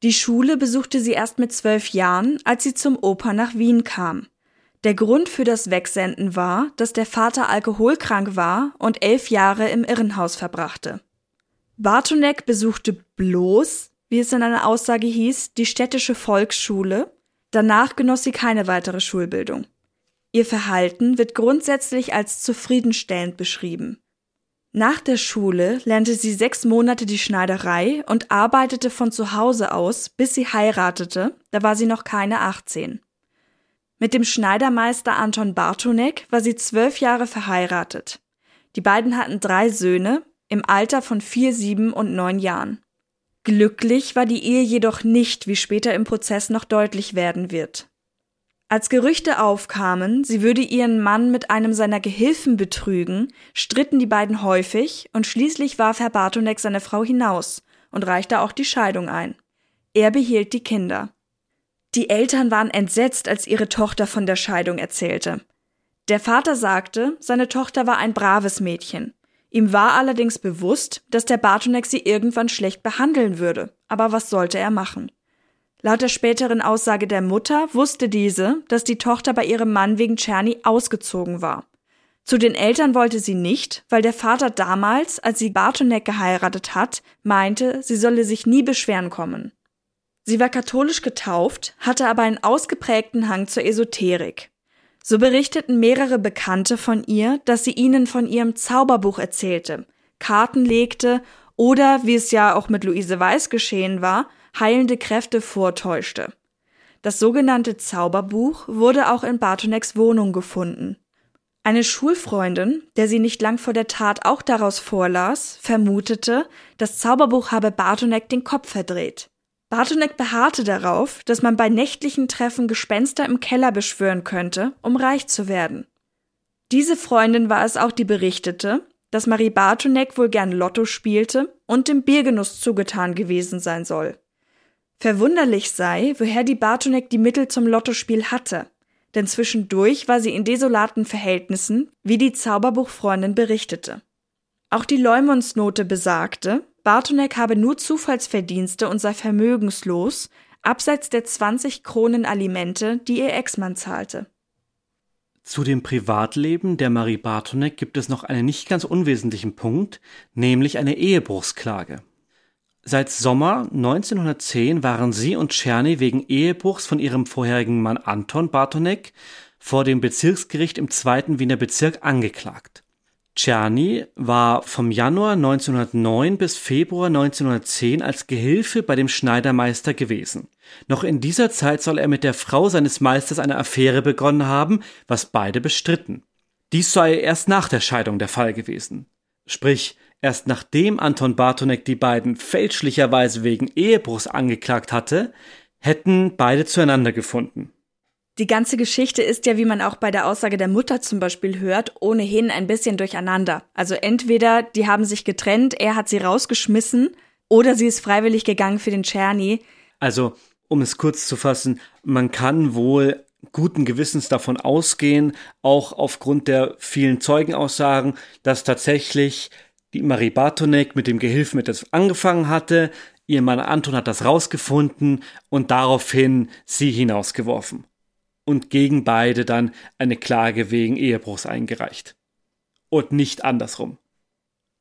Die Schule besuchte sie erst mit zwölf Jahren, als sie zum Oper nach Wien kam. Der Grund für das Wegsenden war, dass der Vater alkoholkrank war und elf Jahre im Irrenhaus verbrachte. Bartonek besuchte bloß, wie es in einer Aussage hieß, die städtische Volksschule. Danach genoss sie keine weitere Schulbildung. Ihr Verhalten wird grundsätzlich als zufriedenstellend beschrieben. Nach der Schule lernte sie sechs Monate die Schneiderei und arbeitete von zu Hause aus, bis sie heiratete, da war sie noch keine 18. Mit dem Schneidermeister Anton Bartonek war sie zwölf Jahre verheiratet. Die beiden hatten drei Söhne im Alter von vier, sieben und neun Jahren. Glücklich war die Ehe jedoch nicht, wie später im Prozess noch deutlich werden wird. Als Gerüchte aufkamen, sie würde ihren Mann mit einem seiner Gehilfen betrügen, stritten die beiden häufig und schließlich warf Herr Bartonek seine Frau hinaus und reichte auch die Scheidung ein. Er behielt die Kinder. Die Eltern waren entsetzt, als ihre Tochter von der Scheidung erzählte. Der Vater sagte, seine Tochter war ein braves Mädchen. Ihm war allerdings bewusst, dass der Bartonek sie irgendwann schlecht behandeln würde, aber was sollte er machen? Laut der späteren Aussage der Mutter wusste diese, dass die Tochter bei ihrem Mann wegen Czerny ausgezogen war. Zu den Eltern wollte sie nicht, weil der Vater damals, als sie Bartonek geheiratet hat, meinte, sie solle sich nie beschweren kommen. Sie war katholisch getauft, hatte aber einen ausgeprägten Hang zur Esoterik. So berichteten mehrere Bekannte von ihr, dass sie ihnen von ihrem Zauberbuch erzählte, Karten legte oder, wie es ja auch mit Luise Weiß geschehen war, heilende Kräfte vortäuschte. Das sogenannte Zauberbuch wurde auch in Bartoneks Wohnung gefunden. Eine Schulfreundin, der sie nicht lang vor der Tat auch daraus vorlas, vermutete, das Zauberbuch habe Bartonek den Kopf verdreht. Bartonek beharrte darauf, dass man bei nächtlichen Treffen Gespenster im Keller beschwören könnte, um reich zu werden. Diese Freundin war es auch, die berichtete, dass Marie Bartonek wohl gern Lotto spielte und dem Biergenuss zugetan gewesen sein soll. Verwunderlich sei, woher die Bartonek die Mittel zum Lottospiel hatte, denn zwischendurch war sie in desolaten Verhältnissen, wie die Zauberbuchfreundin berichtete. Auch die Leumundsnote besagte, Bartonek habe nur Zufallsverdienste und sei vermögenslos, abseits der 20 Kronen Alimente, die ihr Ex-Mann zahlte. Zu dem Privatleben der Marie Bartonek gibt es noch einen nicht ganz unwesentlichen Punkt, nämlich eine Ehebruchsklage. Seit Sommer 1910 waren sie und Czerny wegen Ehebruchs von ihrem vorherigen Mann Anton Bartonek vor dem Bezirksgericht im zweiten Wiener Bezirk angeklagt. Czerny war vom Januar 1909 bis Februar 1910 als Gehilfe bei dem Schneidermeister gewesen. Noch in dieser Zeit soll er mit der Frau seines Meisters eine Affäre begonnen haben, was beide bestritten. Dies sei erst nach der Scheidung der Fall gewesen. Sprich, Erst nachdem Anton Bartonek die beiden fälschlicherweise wegen Ehebruchs angeklagt hatte, hätten beide zueinander gefunden. Die ganze Geschichte ist ja, wie man auch bei der Aussage der Mutter zum Beispiel hört, ohnehin ein bisschen durcheinander. Also entweder die haben sich getrennt, er hat sie rausgeschmissen, oder sie ist freiwillig gegangen für den Czerny. Also, um es kurz zu fassen, man kann wohl guten Gewissens davon ausgehen, auch aufgrund der vielen Zeugenaussagen, dass tatsächlich die Marie Bartonek mit dem Gehilfen etwas angefangen hatte, ihr Mann Anton hat das rausgefunden und daraufhin sie hinausgeworfen. Und gegen beide dann eine Klage wegen Ehebruchs eingereicht. Und nicht andersrum.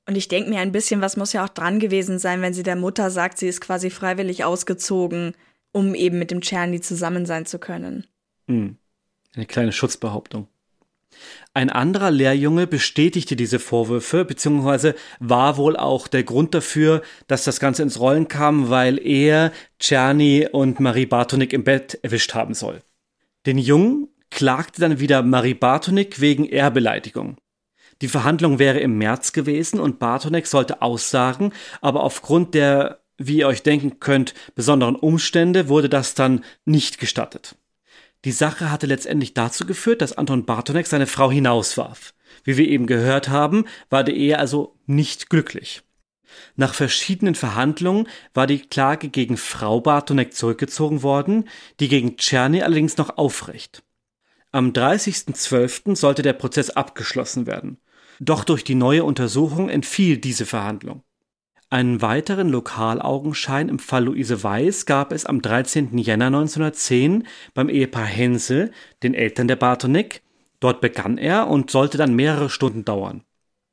Und ich denke mir ein bisschen, was muss ja auch dran gewesen sein, wenn sie der Mutter sagt, sie ist quasi freiwillig ausgezogen, um eben mit dem Czerny zusammen sein zu können. Hm. Eine kleine Schutzbehauptung. Ein anderer Lehrjunge bestätigte diese Vorwürfe, beziehungsweise war wohl auch der Grund dafür, dass das Ganze ins Rollen kam, weil er Czerny und Marie Bartonik im Bett erwischt haben soll. Den Jungen klagte dann wieder Marie Bartonik wegen Ehrbeleidigung. Die Verhandlung wäre im März gewesen und Bartonek sollte aussagen, aber aufgrund der, wie ihr euch denken könnt, besonderen Umstände wurde das dann nicht gestattet. Die Sache hatte letztendlich dazu geführt, dass Anton Bartonek seine Frau hinauswarf. Wie wir eben gehört haben, war der Ehe also nicht glücklich. Nach verschiedenen Verhandlungen war die Klage gegen Frau Bartonek zurückgezogen worden, die gegen Czerny allerdings noch aufrecht. Am 30.12. sollte der Prozess abgeschlossen werden. Doch durch die neue Untersuchung entfiel diese Verhandlung. Einen weiteren Lokalaugenschein im Fall Luise Weiß gab es am 13. Jänner 1910 beim Ehepaar Hensel, den Eltern der Bartonek. Dort begann er und sollte dann mehrere Stunden dauern.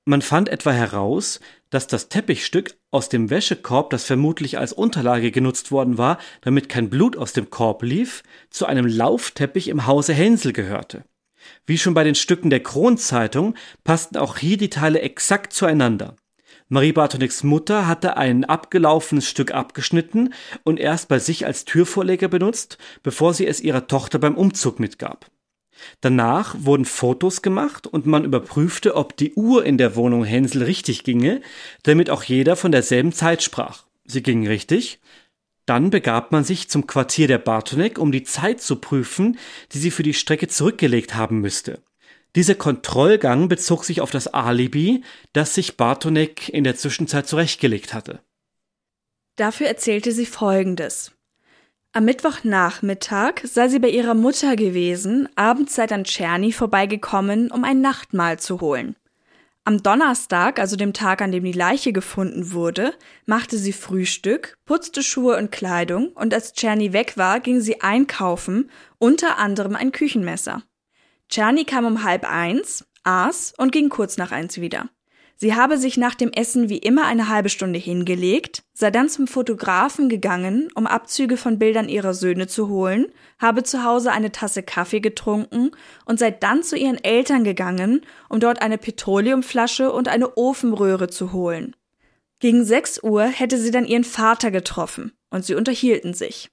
Man fand etwa heraus, dass das Teppichstück aus dem Wäschekorb, das vermutlich als Unterlage genutzt worden war, damit kein Blut aus dem Korb lief, zu einem Laufteppich im Hause Hensel gehörte. Wie schon bei den Stücken der Kronzeitung passten auch hier die Teile exakt zueinander. Marie Bartoniks Mutter hatte ein abgelaufenes Stück abgeschnitten und erst bei sich als Türvorleger benutzt, bevor sie es ihrer Tochter beim Umzug mitgab. Danach wurden Fotos gemacht und man überprüfte, ob die Uhr in der Wohnung Hänsel richtig ginge, damit auch jeder von derselben Zeit sprach. Sie ging richtig. Dann begab man sich zum Quartier der Bartonek, um die Zeit zu prüfen, die sie für die Strecke zurückgelegt haben müsste. Dieser Kontrollgang bezog sich auf das Alibi, das sich Bartonek in der Zwischenzeit zurechtgelegt hatte. Dafür erzählte sie Folgendes. Am Mittwochnachmittag sei sie bei ihrer Mutter gewesen, abends sei dann Czerny vorbeigekommen, um ein Nachtmahl zu holen. Am Donnerstag, also dem Tag, an dem die Leiche gefunden wurde, machte sie Frühstück, putzte Schuhe und Kleidung und als Czerny weg war, ging sie einkaufen, unter anderem ein Küchenmesser. Czerny kam um halb eins, aß und ging kurz nach eins wieder. Sie habe sich nach dem Essen wie immer eine halbe Stunde hingelegt, sei dann zum Fotografen gegangen, um Abzüge von Bildern ihrer Söhne zu holen, habe zu Hause eine Tasse Kaffee getrunken und sei dann zu ihren Eltern gegangen, um dort eine Petroleumflasche und eine Ofenröhre zu holen. Gegen sechs Uhr hätte sie dann ihren Vater getroffen und sie unterhielten sich.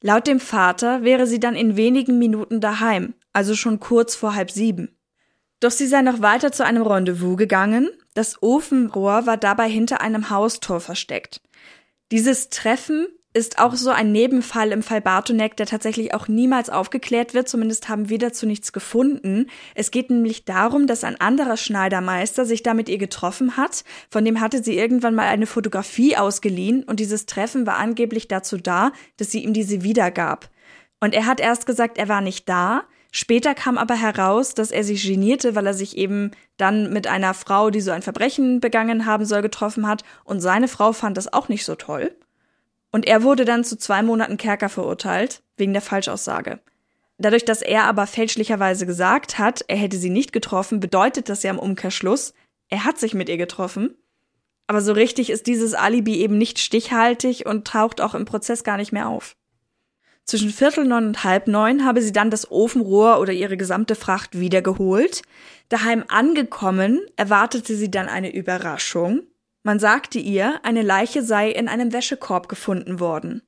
Laut dem Vater wäre sie dann in wenigen Minuten daheim, also schon kurz vor halb sieben. Doch sie sei noch weiter zu einem Rendezvous gegangen. Das Ofenrohr war dabei hinter einem Haustor versteckt. Dieses Treffen ist auch so ein Nebenfall im Fall Bartonek, der tatsächlich auch niemals aufgeklärt wird. Zumindest haben wir dazu nichts gefunden. Es geht nämlich darum, dass ein anderer Schneidermeister sich da mit ihr getroffen hat. Von dem hatte sie irgendwann mal eine Fotografie ausgeliehen und dieses Treffen war angeblich dazu da, dass sie ihm diese wiedergab. Und er hat erst gesagt, er war nicht da. Später kam aber heraus, dass er sich genierte, weil er sich eben dann mit einer Frau, die so ein Verbrechen begangen haben soll, getroffen hat und seine Frau fand das auch nicht so toll. Und er wurde dann zu zwei Monaten Kerker verurteilt, wegen der Falschaussage. Dadurch, dass er aber fälschlicherweise gesagt hat, er hätte sie nicht getroffen, bedeutet das ja im Umkehrschluss, er hat sich mit ihr getroffen. Aber so richtig ist dieses Alibi eben nicht stichhaltig und taucht auch im Prozess gar nicht mehr auf. Zwischen Viertel neun und halb neun habe sie dann das Ofenrohr oder ihre gesamte Fracht wiedergeholt. Daheim angekommen, erwartete sie dann eine Überraschung. Man sagte ihr, eine Leiche sei in einem Wäschekorb gefunden worden.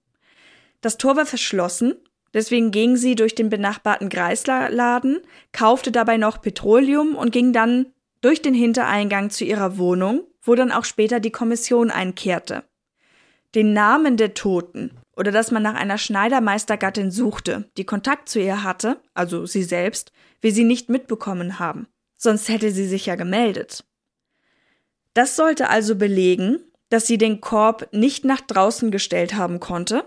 Das Tor war verschlossen, deswegen ging sie durch den benachbarten Greislerladen, kaufte dabei noch Petroleum und ging dann durch den Hintereingang zu ihrer Wohnung, wo dann auch später die Kommission einkehrte. Den Namen der Toten oder dass man nach einer Schneidermeistergattin suchte, die Kontakt zu ihr hatte, also sie selbst, wir sie nicht mitbekommen haben. Sonst hätte sie sich ja gemeldet. Das sollte also belegen, dass sie den Korb nicht nach draußen gestellt haben konnte.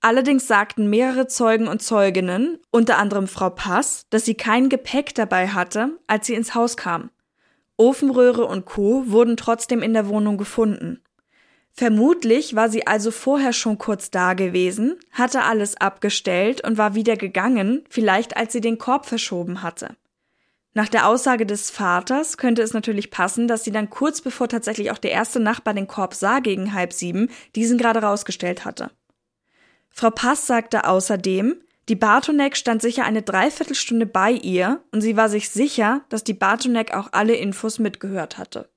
Allerdings sagten mehrere Zeugen und Zeuginnen, unter anderem Frau Pass, dass sie kein Gepäck dabei hatte, als sie ins Haus kam. Ofenröhre und Co. wurden trotzdem in der Wohnung gefunden. Vermutlich war sie also vorher schon kurz da gewesen, hatte alles abgestellt und war wieder gegangen, vielleicht als sie den Korb verschoben hatte. Nach der Aussage des Vaters könnte es natürlich passen, dass sie dann kurz bevor tatsächlich auch der erste Nachbar den Korb sah gegen halb sieben, diesen gerade rausgestellt hatte. Frau Pass sagte außerdem, die Bartonek stand sicher eine Dreiviertelstunde bei ihr und sie war sich sicher, dass die Bartonek auch alle Infos mitgehört hatte.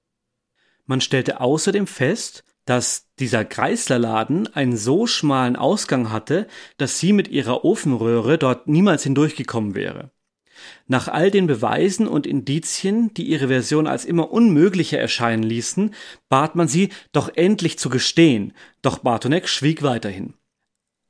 Man stellte außerdem fest, dass dieser Kreislerladen einen so schmalen Ausgang hatte, dass sie mit ihrer Ofenröhre dort niemals hindurchgekommen wäre. Nach all den Beweisen und Indizien, die ihre Version als immer unmöglicher erscheinen ließen, bat man sie, doch endlich zu gestehen, doch Bartonek schwieg weiterhin.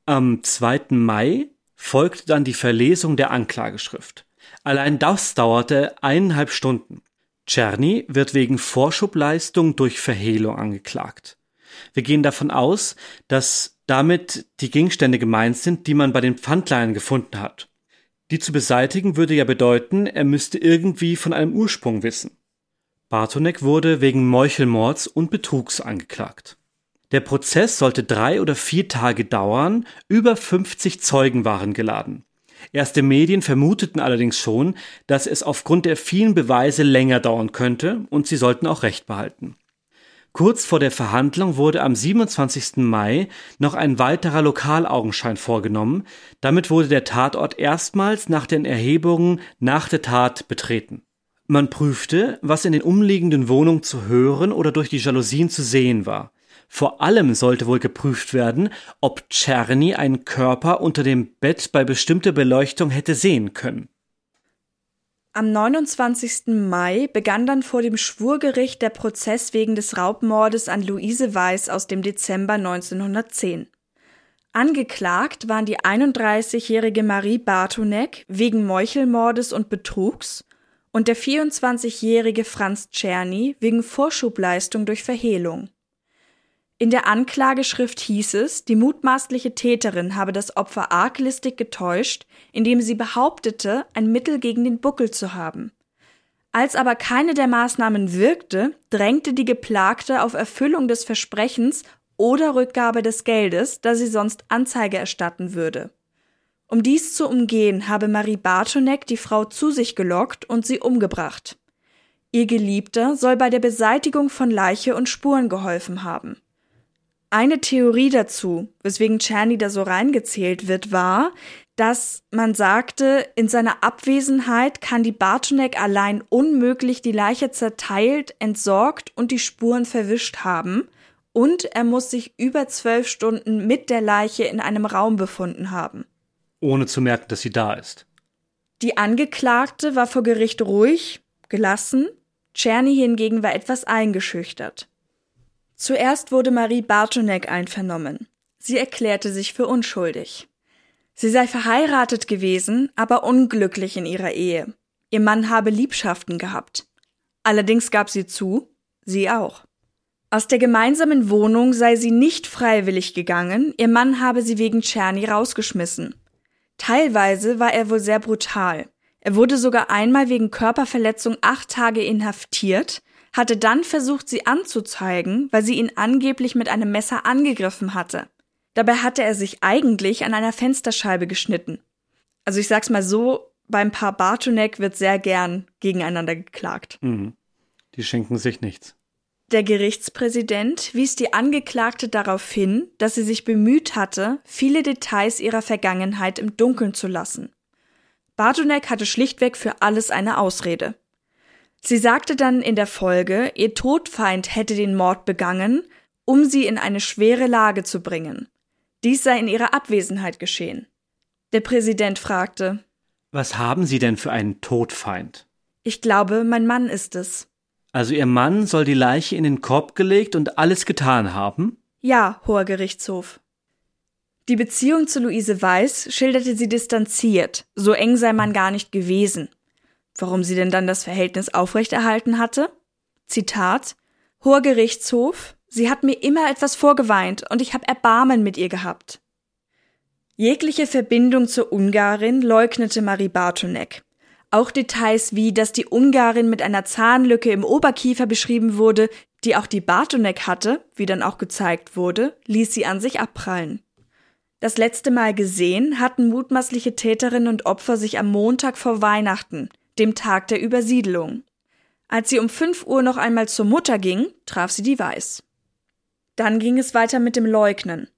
Am 2. Mai folgte dann die Verlesung der Anklageschrift. Allein das dauerte eineinhalb Stunden. Czerny wird wegen Vorschubleistung durch Verhehlung angeklagt. Wir gehen davon aus, dass damit die Gegenstände gemeint sind, die man bei den Pfandleihen gefunden hat. Die zu beseitigen würde ja bedeuten, er müsste irgendwie von einem Ursprung wissen. Bartonek wurde wegen Meuchelmords und Betrugs angeklagt. Der Prozess sollte drei oder vier Tage dauern, über 50 Zeugen waren geladen. Erste Medien vermuteten allerdings schon, dass es aufgrund der vielen Beweise länger dauern könnte und sie sollten auch Recht behalten. Kurz vor der Verhandlung wurde am 27. Mai noch ein weiterer Lokalaugenschein vorgenommen. Damit wurde der Tatort erstmals nach den Erhebungen nach der Tat betreten. Man prüfte, was in den umliegenden Wohnungen zu hören oder durch die Jalousien zu sehen war. Vor allem sollte wohl geprüft werden, ob Czerny einen Körper unter dem Bett bei bestimmter Beleuchtung hätte sehen können. Am 29. Mai begann dann vor dem Schwurgericht der Prozess wegen des Raubmordes an Luise Weiß aus dem Dezember 1910. Angeklagt waren die 31-jährige Marie Bartonek wegen Meuchelmordes und Betrugs und der 24-jährige Franz Czerny wegen Vorschubleistung durch Verhehlung. In der Anklageschrift hieß es, die mutmaßliche Täterin habe das Opfer arglistig getäuscht, indem sie behauptete, ein Mittel gegen den Buckel zu haben. Als aber keine der Maßnahmen wirkte, drängte die Geplagte auf Erfüllung des Versprechens oder Rückgabe des Geldes, da sie sonst Anzeige erstatten würde. Um dies zu umgehen, habe Marie Bartonek die Frau zu sich gelockt und sie umgebracht. Ihr Geliebter soll bei der Beseitigung von Leiche und Spuren geholfen haben. Eine Theorie dazu, weswegen Czerny da so reingezählt wird, war, dass man sagte, in seiner Abwesenheit kann die Bartonek allein unmöglich die Leiche zerteilt, entsorgt und die Spuren verwischt haben, und er muss sich über zwölf Stunden mit der Leiche in einem Raum befunden haben. Ohne zu merken, dass sie da ist. Die Angeklagte war vor Gericht ruhig, gelassen, Czerny hingegen war etwas eingeschüchtert. Zuerst wurde Marie Bartonek einvernommen. Sie erklärte sich für unschuldig. Sie sei verheiratet gewesen, aber unglücklich in ihrer Ehe. Ihr Mann habe Liebschaften gehabt. Allerdings gab sie zu, sie auch. Aus der gemeinsamen Wohnung sei sie nicht freiwillig gegangen, ihr Mann habe sie wegen Czerny rausgeschmissen. Teilweise war er wohl sehr brutal. Er wurde sogar einmal wegen Körperverletzung acht Tage inhaftiert, hatte dann versucht, sie anzuzeigen, weil sie ihn angeblich mit einem Messer angegriffen hatte. Dabei hatte er sich eigentlich an einer Fensterscheibe geschnitten. Also ich sag's mal so, beim Paar Bartonek wird sehr gern gegeneinander geklagt. Mhm. Die schenken sich nichts. Der Gerichtspräsident wies die Angeklagte darauf hin, dass sie sich bemüht hatte, viele Details ihrer Vergangenheit im Dunkeln zu lassen. Bartonek hatte schlichtweg für alles eine Ausrede. Sie sagte dann in der Folge, ihr Todfeind hätte den Mord begangen, um sie in eine schwere Lage zu bringen. Dies sei in ihrer Abwesenheit geschehen. Der Präsident fragte, Was haben Sie denn für einen Todfeind? Ich glaube, mein Mann ist es. Also Ihr Mann soll die Leiche in den Korb gelegt und alles getan haben? Ja, hoher Gerichtshof. Die Beziehung zu Luise Weiß schilderte sie distanziert, so eng sei man gar nicht gewesen. Warum sie denn dann das Verhältnis aufrechterhalten hatte? Zitat Hoher Gerichtshof, sie hat mir immer etwas vorgeweint und ich habe Erbarmen mit ihr gehabt. Jegliche Verbindung zur Ungarin leugnete Marie Bartonek. Auch Details wie, dass die Ungarin mit einer Zahnlücke im Oberkiefer beschrieben wurde, die auch die Bartonek hatte, wie dann auch gezeigt wurde, ließ sie an sich abprallen. Das letzte Mal gesehen hatten mutmaßliche Täterinnen und Opfer sich am Montag vor Weihnachten, dem Tag der Übersiedlung. Als sie um 5 Uhr noch einmal zur Mutter ging, traf sie die Weiß. Dann ging es weiter mit dem Leugnen.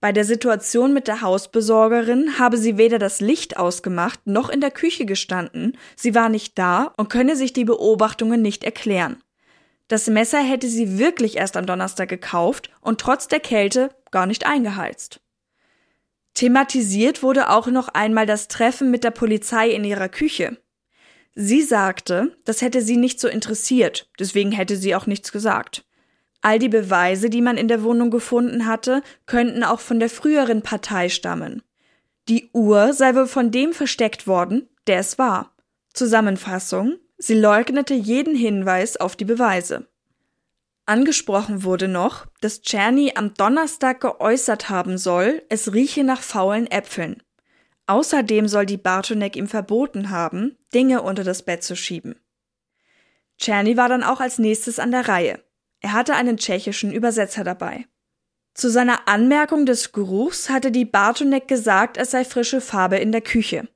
Bei der Situation mit der Hausbesorgerin habe sie weder das Licht ausgemacht noch in der Küche gestanden, sie war nicht da und könne sich die Beobachtungen nicht erklären. Das Messer hätte sie wirklich erst am Donnerstag gekauft und trotz der Kälte gar nicht eingeheizt. Thematisiert wurde auch noch einmal das Treffen mit der Polizei in ihrer Küche. Sie sagte, das hätte sie nicht so interessiert, deswegen hätte sie auch nichts gesagt. All die Beweise, die man in der Wohnung gefunden hatte, könnten auch von der früheren Partei stammen. Die Uhr sei wohl von dem versteckt worden, der es war. Zusammenfassung, sie leugnete jeden Hinweis auf die Beweise. Angesprochen wurde noch, dass Czerny am Donnerstag geäußert haben soll, es rieche nach faulen Äpfeln. Außerdem soll die Bartonek ihm verboten haben, Dinge unter das Bett zu schieben. Czerny war dann auch als nächstes an der Reihe. Er hatte einen tschechischen Übersetzer dabei. Zu seiner Anmerkung des Geruchs hatte die Bartonek gesagt, es sei frische Farbe in der Küche.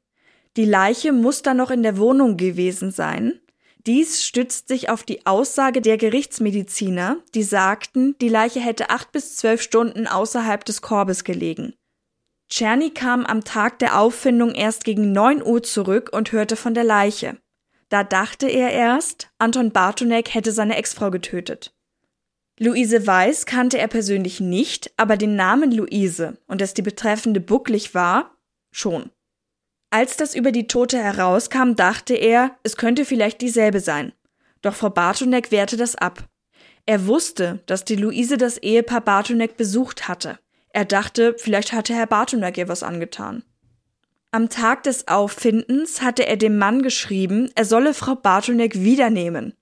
Die Leiche muss dann noch in der Wohnung gewesen sein. Dies stützt sich auf die Aussage der Gerichtsmediziner, die sagten, die Leiche hätte acht bis zwölf Stunden außerhalb des Korbes gelegen. Czerny kam am Tag der Auffindung erst gegen neun Uhr zurück und hörte von der Leiche. Da dachte er erst, Anton Bartonek hätte seine Ex-Frau getötet. Luise Weiß kannte er persönlich nicht, aber den Namen Luise und dass die betreffende bucklig war, schon. Als das über die Tote herauskam, dachte er, es könnte vielleicht dieselbe sein. Doch Frau Bartonek wehrte das ab. Er wusste, dass die Luise das Ehepaar Bartonek besucht hatte. Er dachte, vielleicht hatte Herr Bartonek ihr was angetan. Am Tag des Auffindens hatte er dem Mann geschrieben, er solle Frau Bartonek wiedernehmen.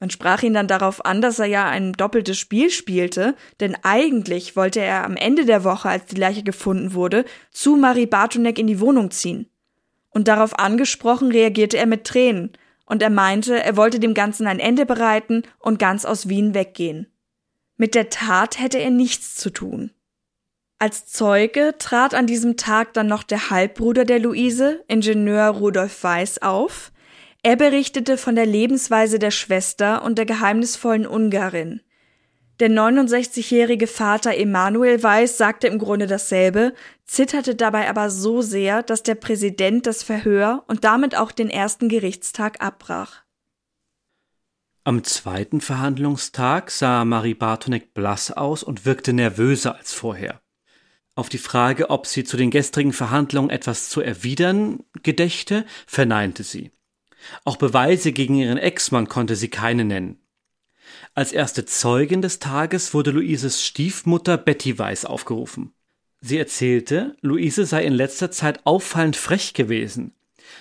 Man sprach ihn dann darauf an, dass er ja ein doppeltes Spiel spielte, denn eigentlich wollte er am Ende der Woche, als die Leiche gefunden wurde, zu Marie Bartonek in die Wohnung ziehen. Und darauf angesprochen reagierte er mit Tränen, und er meinte, er wollte dem Ganzen ein Ende bereiten und ganz aus Wien weggehen. Mit der Tat hätte er nichts zu tun. Als Zeuge trat an diesem Tag dann noch der Halbbruder der Luise, Ingenieur Rudolf Weiß, auf, er berichtete von der Lebensweise der Schwester und der geheimnisvollen Ungarin. Der 69-jährige Vater Emanuel Weiß sagte im Grunde dasselbe, zitterte dabei aber so sehr, dass der Präsident das Verhör und damit auch den ersten Gerichtstag abbrach. Am zweiten Verhandlungstag sah Marie Bartonek blass aus und wirkte nervöser als vorher. Auf die Frage, ob sie zu den gestrigen Verhandlungen etwas zu erwidern gedächte, verneinte sie. Auch Beweise gegen ihren Ex-Mann konnte sie keine nennen. Als erste Zeugin des Tages wurde Luises Stiefmutter Betty Weiss aufgerufen. Sie erzählte, Luise sei in letzter Zeit auffallend frech gewesen.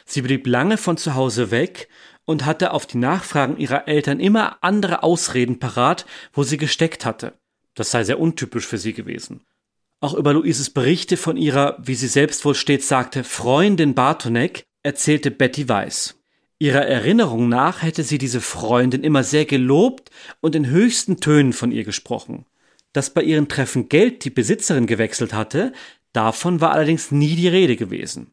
Sie blieb lange von zu Hause weg und hatte auf die Nachfragen ihrer Eltern immer andere Ausreden parat, wo sie gesteckt hatte. Das sei sehr untypisch für sie gewesen. Auch über Luises Berichte von ihrer, wie sie selbst wohl stets sagte, Freundin Bartonek erzählte Betty Weiss. Ihrer Erinnerung nach hätte sie diese Freundin immer sehr gelobt und in höchsten Tönen von ihr gesprochen. Dass bei ihren Treffen Geld die Besitzerin gewechselt hatte, davon war allerdings nie die Rede gewesen.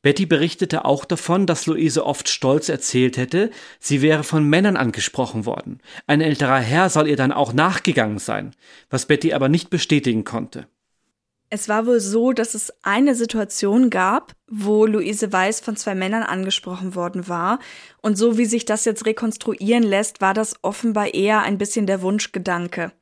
Betty berichtete auch davon, dass Luise oft stolz erzählt hätte, sie wäre von Männern angesprochen worden. Ein älterer Herr soll ihr dann auch nachgegangen sein, was Betty aber nicht bestätigen konnte. Es war wohl so, dass es eine Situation gab, wo Luise Weiß von zwei Männern angesprochen worden war. Und so wie sich das jetzt rekonstruieren lässt, war das offenbar eher ein bisschen der Wunschgedanke.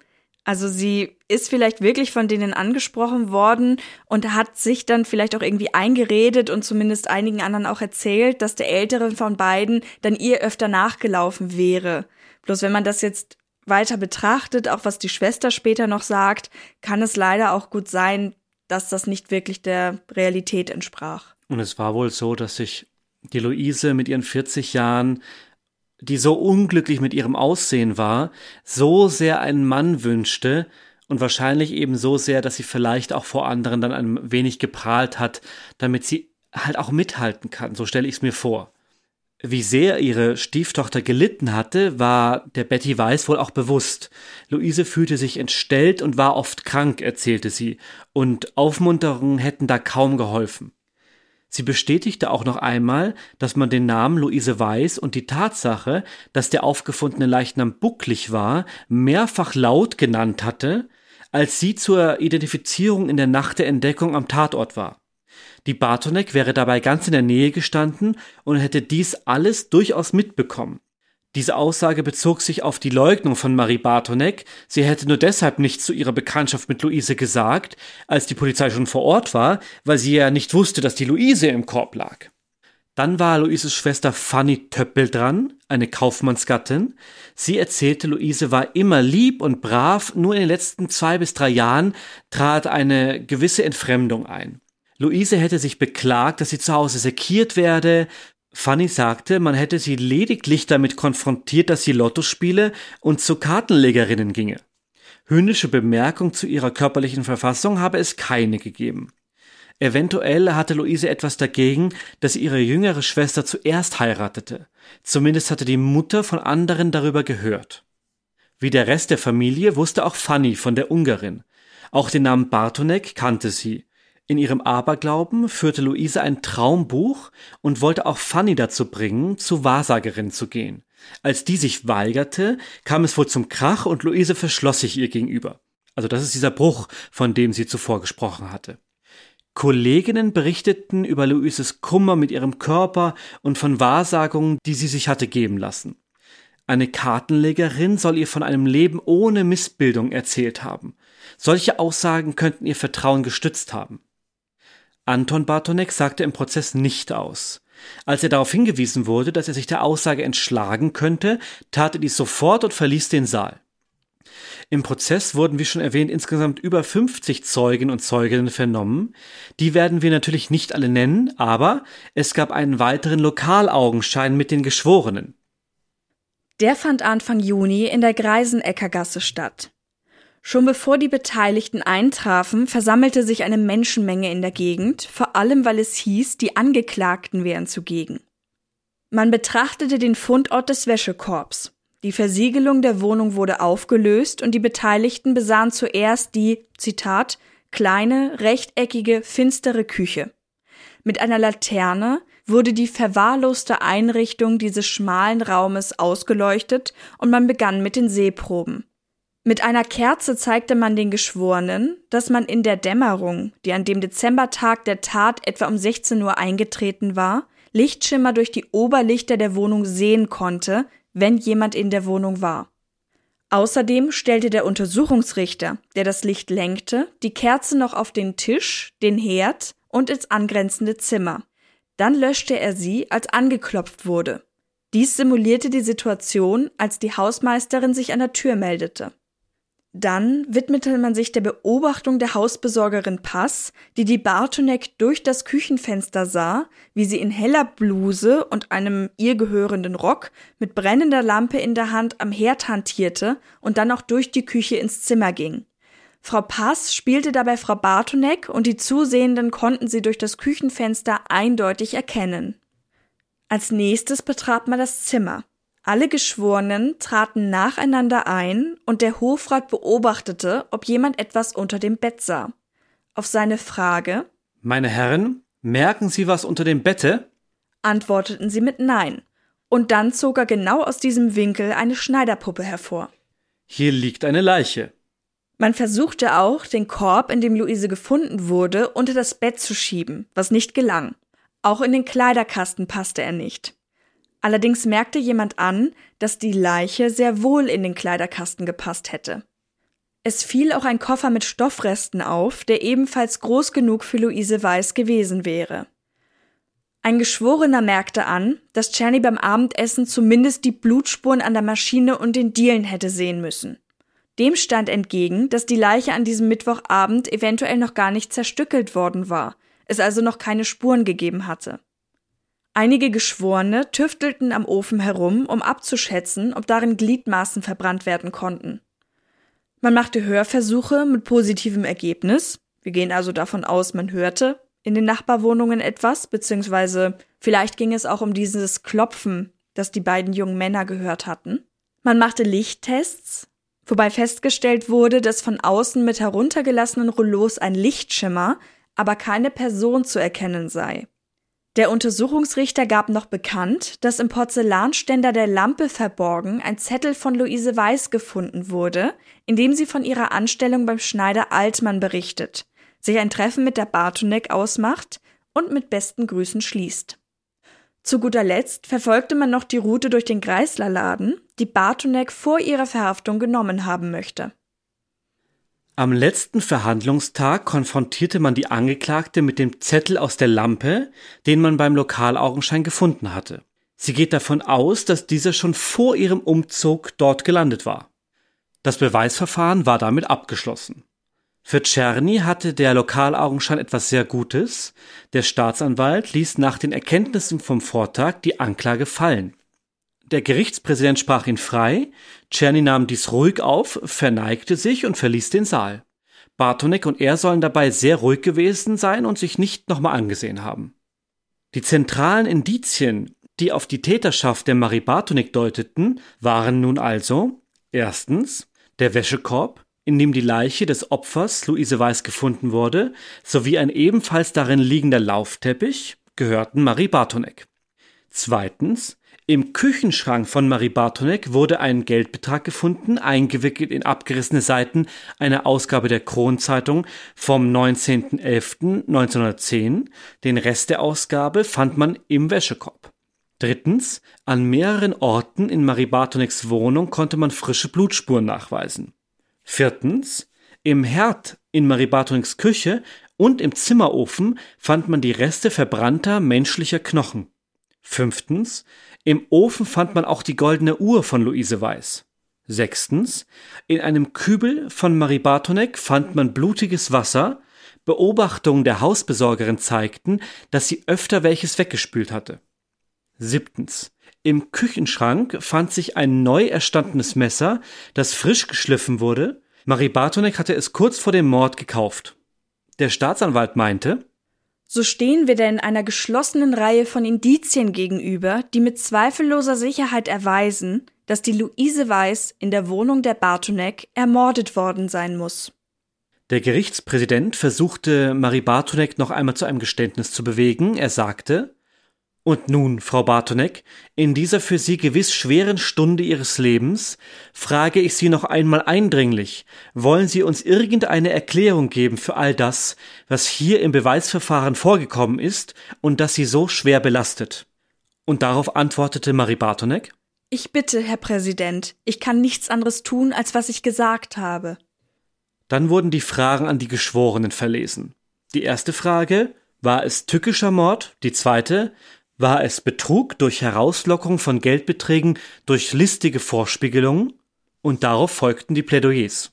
Also sie ist vielleicht wirklich von denen angesprochen worden und hat sich dann vielleicht auch irgendwie eingeredet und zumindest einigen anderen auch erzählt, dass der ältere von beiden dann ihr öfter nachgelaufen wäre. Bloß wenn man das jetzt weiter betrachtet, auch was die Schwester später noch sagt, kann es leider auch gut sein, dass das nicht wirklich der Realität entsprach. Und es war wohl so, dass sich die Luise mit ihren 40 Jahren, die so unglücklich mit ihrem Aussehen war, so sehr einen Mann wünschte und wahrscheinlich eben so sehr, dass sie vielleicht auch vor anderen dann ein wenig geprahlt hat, damit sie halt auch mithalten kann. So stelle ich es mir vor. Wie sehr ihre Stieftochter gelitten hatte, war der Betty Weiss wohl auch bewusst. Luise fühlte sich entstellt und war oft krank, erzählte sie, und Aufmunterungen hätten da kaum geholfen. Sie bestätigte auch noch einmal, dass man den Namen Luise Weiß und die Tatsache, dass der aufgefundene Leichnam bucklig war, mehrfach laut genannt hatte, als sie zur Identifizierung in der Nacht der Entdeckung am Tatort war. Die Bartonek wäre dabei ganz in der Nähe gestanden und hätte dies alles durchaus mitbekommen. Diese Aussage bezog sich auf die Leugnung von Marie Bartonek. Sie hätte nur deshalb nichts zu ihrer Bekanntschaft mit Luise gesagt, als die Polizei schon vor Ort war, weil sie ja nicht wusste, dass die Luise im Korb lag. Dann war Luises Schwester Fanny Töppel dran, eine Kaufmannsgattin. Sie erzählte, Luise war immer lieb und brav, nur in den letzten zwei bis drei Jahren trat eine gewisse Entfremdung ein. Luise hätte sich beklagt, dass sie zu Hause sekiert werde. Fanny sagte, man hätte sie lediglich damit konfrontiert, dass sie Lotto spiele und zu Kartenlegerinnen ginge. Hündische Bemerkung zu ihrer körperlichen Verfassung habe es keine gegeben. Eventuell hatte Luise etwas dagegen, dass ihre jüngere Schwester zuerst heiratete. Zumindest hatte die Mutter von anderen darüber gehört. Wie der Rest der Familie wusste auch Fanny von der Ungarin. Auch den Namen Bartonek kannte sie. In ihrem Aberglauben führte Luise ein Traumbuch und wollte auch Fanny dazu bringen, zu Wahrsagerin zu gehen. Als die sich weigerte, kam es wohl zum Krach und Luise verschloss sich ihr gegenüber. Also das ist dieser Bruch, von dem sie zuvor gesprochen hatte. Kolleginnen berichteten über Luises Kummer mit ihrem Körper und von Wahrsagungen, die sie sich hatte geben lassen. Eine Kartenlegerin soll ihr von einem Leben ohne Missbildung erzählt haben. Solche Aussagen könnten ihr Vertrauen gestützt haben. Anton Bartonek sagte im Prozess nicht aus. Als er darauf hingewiesen wurde, dass er sich der Aussage entschlagen könnte, tat er dies sofort und verließ den Saal. Im Prozess wurden, wie schon erwähnt, insgesamt über 50 Zeugen und Zeuginnen vernommen. Die werden wir natürlich nicht alle nennen, aber es gab einen weiteren Lokalaugenschein mit den Geschworenen. Der fand Anfang Juni in der Greiseneckergasse statt. Schon bevor die Beteiligten eintrafen, versammelte sich eine Menschenmenge in der Gegend, vor allem weil es hieß, die Angeklagten wären zugegen. Man betrachtete den Fundort des Wäschekorbs. Die Versiegelung der Wohnung wurde aufgelöst und die Beteiligten besahen zuerst die, Zitat, kleine, rechteckige, finstere Küche. Mit einer Laterne wurde die verwahrloste Einrichtung dieses schmalen Raumes ausgeleuchtet und man begann mit den Seeproben. Mit einer Kerze zeigte man den Geschworenen, dass man in der Dämmerung, die an dem Dezembertag der Tat etwa um 16 Uhr eingetreten war, Lichtschimmer durch die Oberlichter der Wohnung sehen konnte, wenn jemand in der Wohnung war. Außerdem stellte der Untersuchungsrichter, der das Licht lenkte, die Kerze noch auf den Tisch, den Herd und ins angrenzende Zimmer. Dann löschte er sie, als angeklopft wurde. Dies simulierte die Situation, als die Hausmeisterin sich an der Tür meldete. Dann widmete man sich der Beobachtung der Hausbesorgerin Pass, die die Bartonek durch das Küchenfenster sah, wie sie in heller Bluse und einem ihr gehörenden Rock mit brennender Lampe in der Hand am Herd hantierte und dann auch durch die Küche ins Zimmer ging. Frau Pass spielte dabei Frau Bartonek und die Zusehenden konnten sie durch das Küchenfenster eindeutig erkennen. Als nächstes betrat man das Zimmer. Alle Geschworenen traten nacheinander ein und der Hofrat beobachtete, ob jemand etwas unter dem Bett sah. Auf seine Frage Meine Herren, merken Sie was unter dem Bette? antworteten sie mit Nein. Und dann zog er genau aus diesem Winkel eine Schneiderpuppe hervor. Hier liegt eine Leiche. Man versuchte auch, den Korb, in dem Luise gefunden wurde, unter das Bett zu schieben, was nicht gelang. Auch in den Kleiderkasten passte er nicht. Allerdings merkte jemand an, dass die Leiche sehr wohl in den Kleiderkasten gepasst hätte. Es fiel auch ein Koffer mit Stoffresten auf, der ebenfalls groß genug für Luise Weiß gewesen wäre. Ein Geschworener merkte an, dass Czerny beim Abendessen zumindest die Blutspuren an der Maschine und den Dielen hätte sehen müssen. Dem stand entgegen, dass die Leiche an diesem Mittwochabend eventuell noch gar nicht zerstückelt worden war, es also noch keine Spuren gegeben hatte. Einige Geschworene tüftelten am Ofen herum, um abzuschätzen, ob darin Gliedmaßen verbrannt werden konnten. Man machte Hörversuche mit positivem Ergebnis. Wir gehen also davon aus, man hörte in den Nachbarwohnungen etwas, beziehungsweise vielleicht ging es auch um dieses Klopfen, das die beiden jungen Männer gehört hatten. Man machte Lichttests, wobei festgestellt wurde, dass von außen mit heruntergelassenen Rouleaus ein Lichtschimmer, aber keine Person zu erkennen sei. Der Untersuchungsrichter gab noch bekannt, dass im Porzellanständer der Lampe verborgen ein Zettel von Luise Weiß gefunden wurde, in dem sie von ihrer Anstellung beim Schneider Altmann berichtet, sich ein Treffen mit der Bartonek ausmacht und mit besten Grüßen schließt. Zu guter Letzt verfolgte man noch die Route durch den Greislerladen, die Bartonek vor ihrer Verhaftung genommen haben möchte. Am letzten Verhandlungstag konfrontierte man die Angeklagte mit dem Zettel aus der Lampe, den man beim Lokalaugenschein gefunden hatte. Sie geht davon aus, dass dieser schon vor ihrem Umzug dort gelandet war. Das Beweisverfahren war damit abgeschlossen. Für Czerny hatte der Lokalaugenschein etwas sehr Gutes. Der Staatsanwalt ließ nach den Erkenntnissen vom Vortag die Anklage fallen. Der Gerichtspräsident sprach ihn frei, Czerny nahm dies ruhig auf, verneigte sich und verließ den Saal. Bartonek und er sollen dabei sehr ruhig gewesen sein und sich nicht nochmal angesehen haben. Die zentralen Indizien, die auf die Täterschaft der Marie Bartonek deuteten, waren nun also erstens der Wäschekorb, in dem die Leiche des Opfers Luise Weiß gefunden wurde, sowie ein ebenfalls darin liegender Laufteppich gehörten Marie Bartonek. Zweitens im Küchenschrank von Marie Bartonek wurde ein Geldbetrag gefunden, eingewickelt in abgerissene Seiten einer Ausgabe der Kronzeitung vom 19.11.1910. Den Rest der Ausgabe fand man im Wäschekorb. Drittens, an mehreren Orten in Marie Bartoneks Wohnung konnte man frische Blutspuren nachweisen. Viertens, im Herd in Marie Bartoneks Küche und im Zimmerofen fand man die Reste verbrannter menschlicher Knochen. Fünftens, im Ofen fand man auch die goldene Uhr von Luise Weiß. Sechstens, in einem Kübel von Marie Bartonek fand man blutiges Wasser. Beobachtungen der Hausbesorgerin zeigten, dass sie öfter welches weggespült hatte. Siebtens, im Küchenschrank fand sich ein neu erstandenes Messer, das frisch geschliffen wurde. Marie Bartonek hatte es kurz vor dem Mord gekauft. Der Staatsanwalt meinte, so stehen wir denn einer geschlossenen Reihe von Indizien gegenüber, die mit zweifelloser Sicherheit erweisen, dass die Luise Weiß in der Wohnung der Bartonek ermordet worden sein muss. Der Gerichtspräsident versuchte Marie Bartonek noch einmal zu einem Geständnis zu bewegen. Er sagte, und nun, Frau Bartonek, in dieser für Sie gewiss schweren Stunde Ihres Lebens frage ich Sie noch einmal eindringlich, wollen Sie uns irgendeine Erklärung geben für all das, was hier im Beweisverfahren vorgekommen ist und das Sie so schwer belastet? Und darauf antwortete Marie Bartonek, Ich bitte, Herr Präsident, ich kann nichts anderes tun, als was ich gesagt habe. Dann wurden die Fragen an die Geschworenen verlesen. Die erste Frage, war es tückischer Mord? Die zweite, war es Betrug durch Herauslockung von Geldbeträgen durch listige Vorspiegelungen? Und darauf folgten die Plädoyers.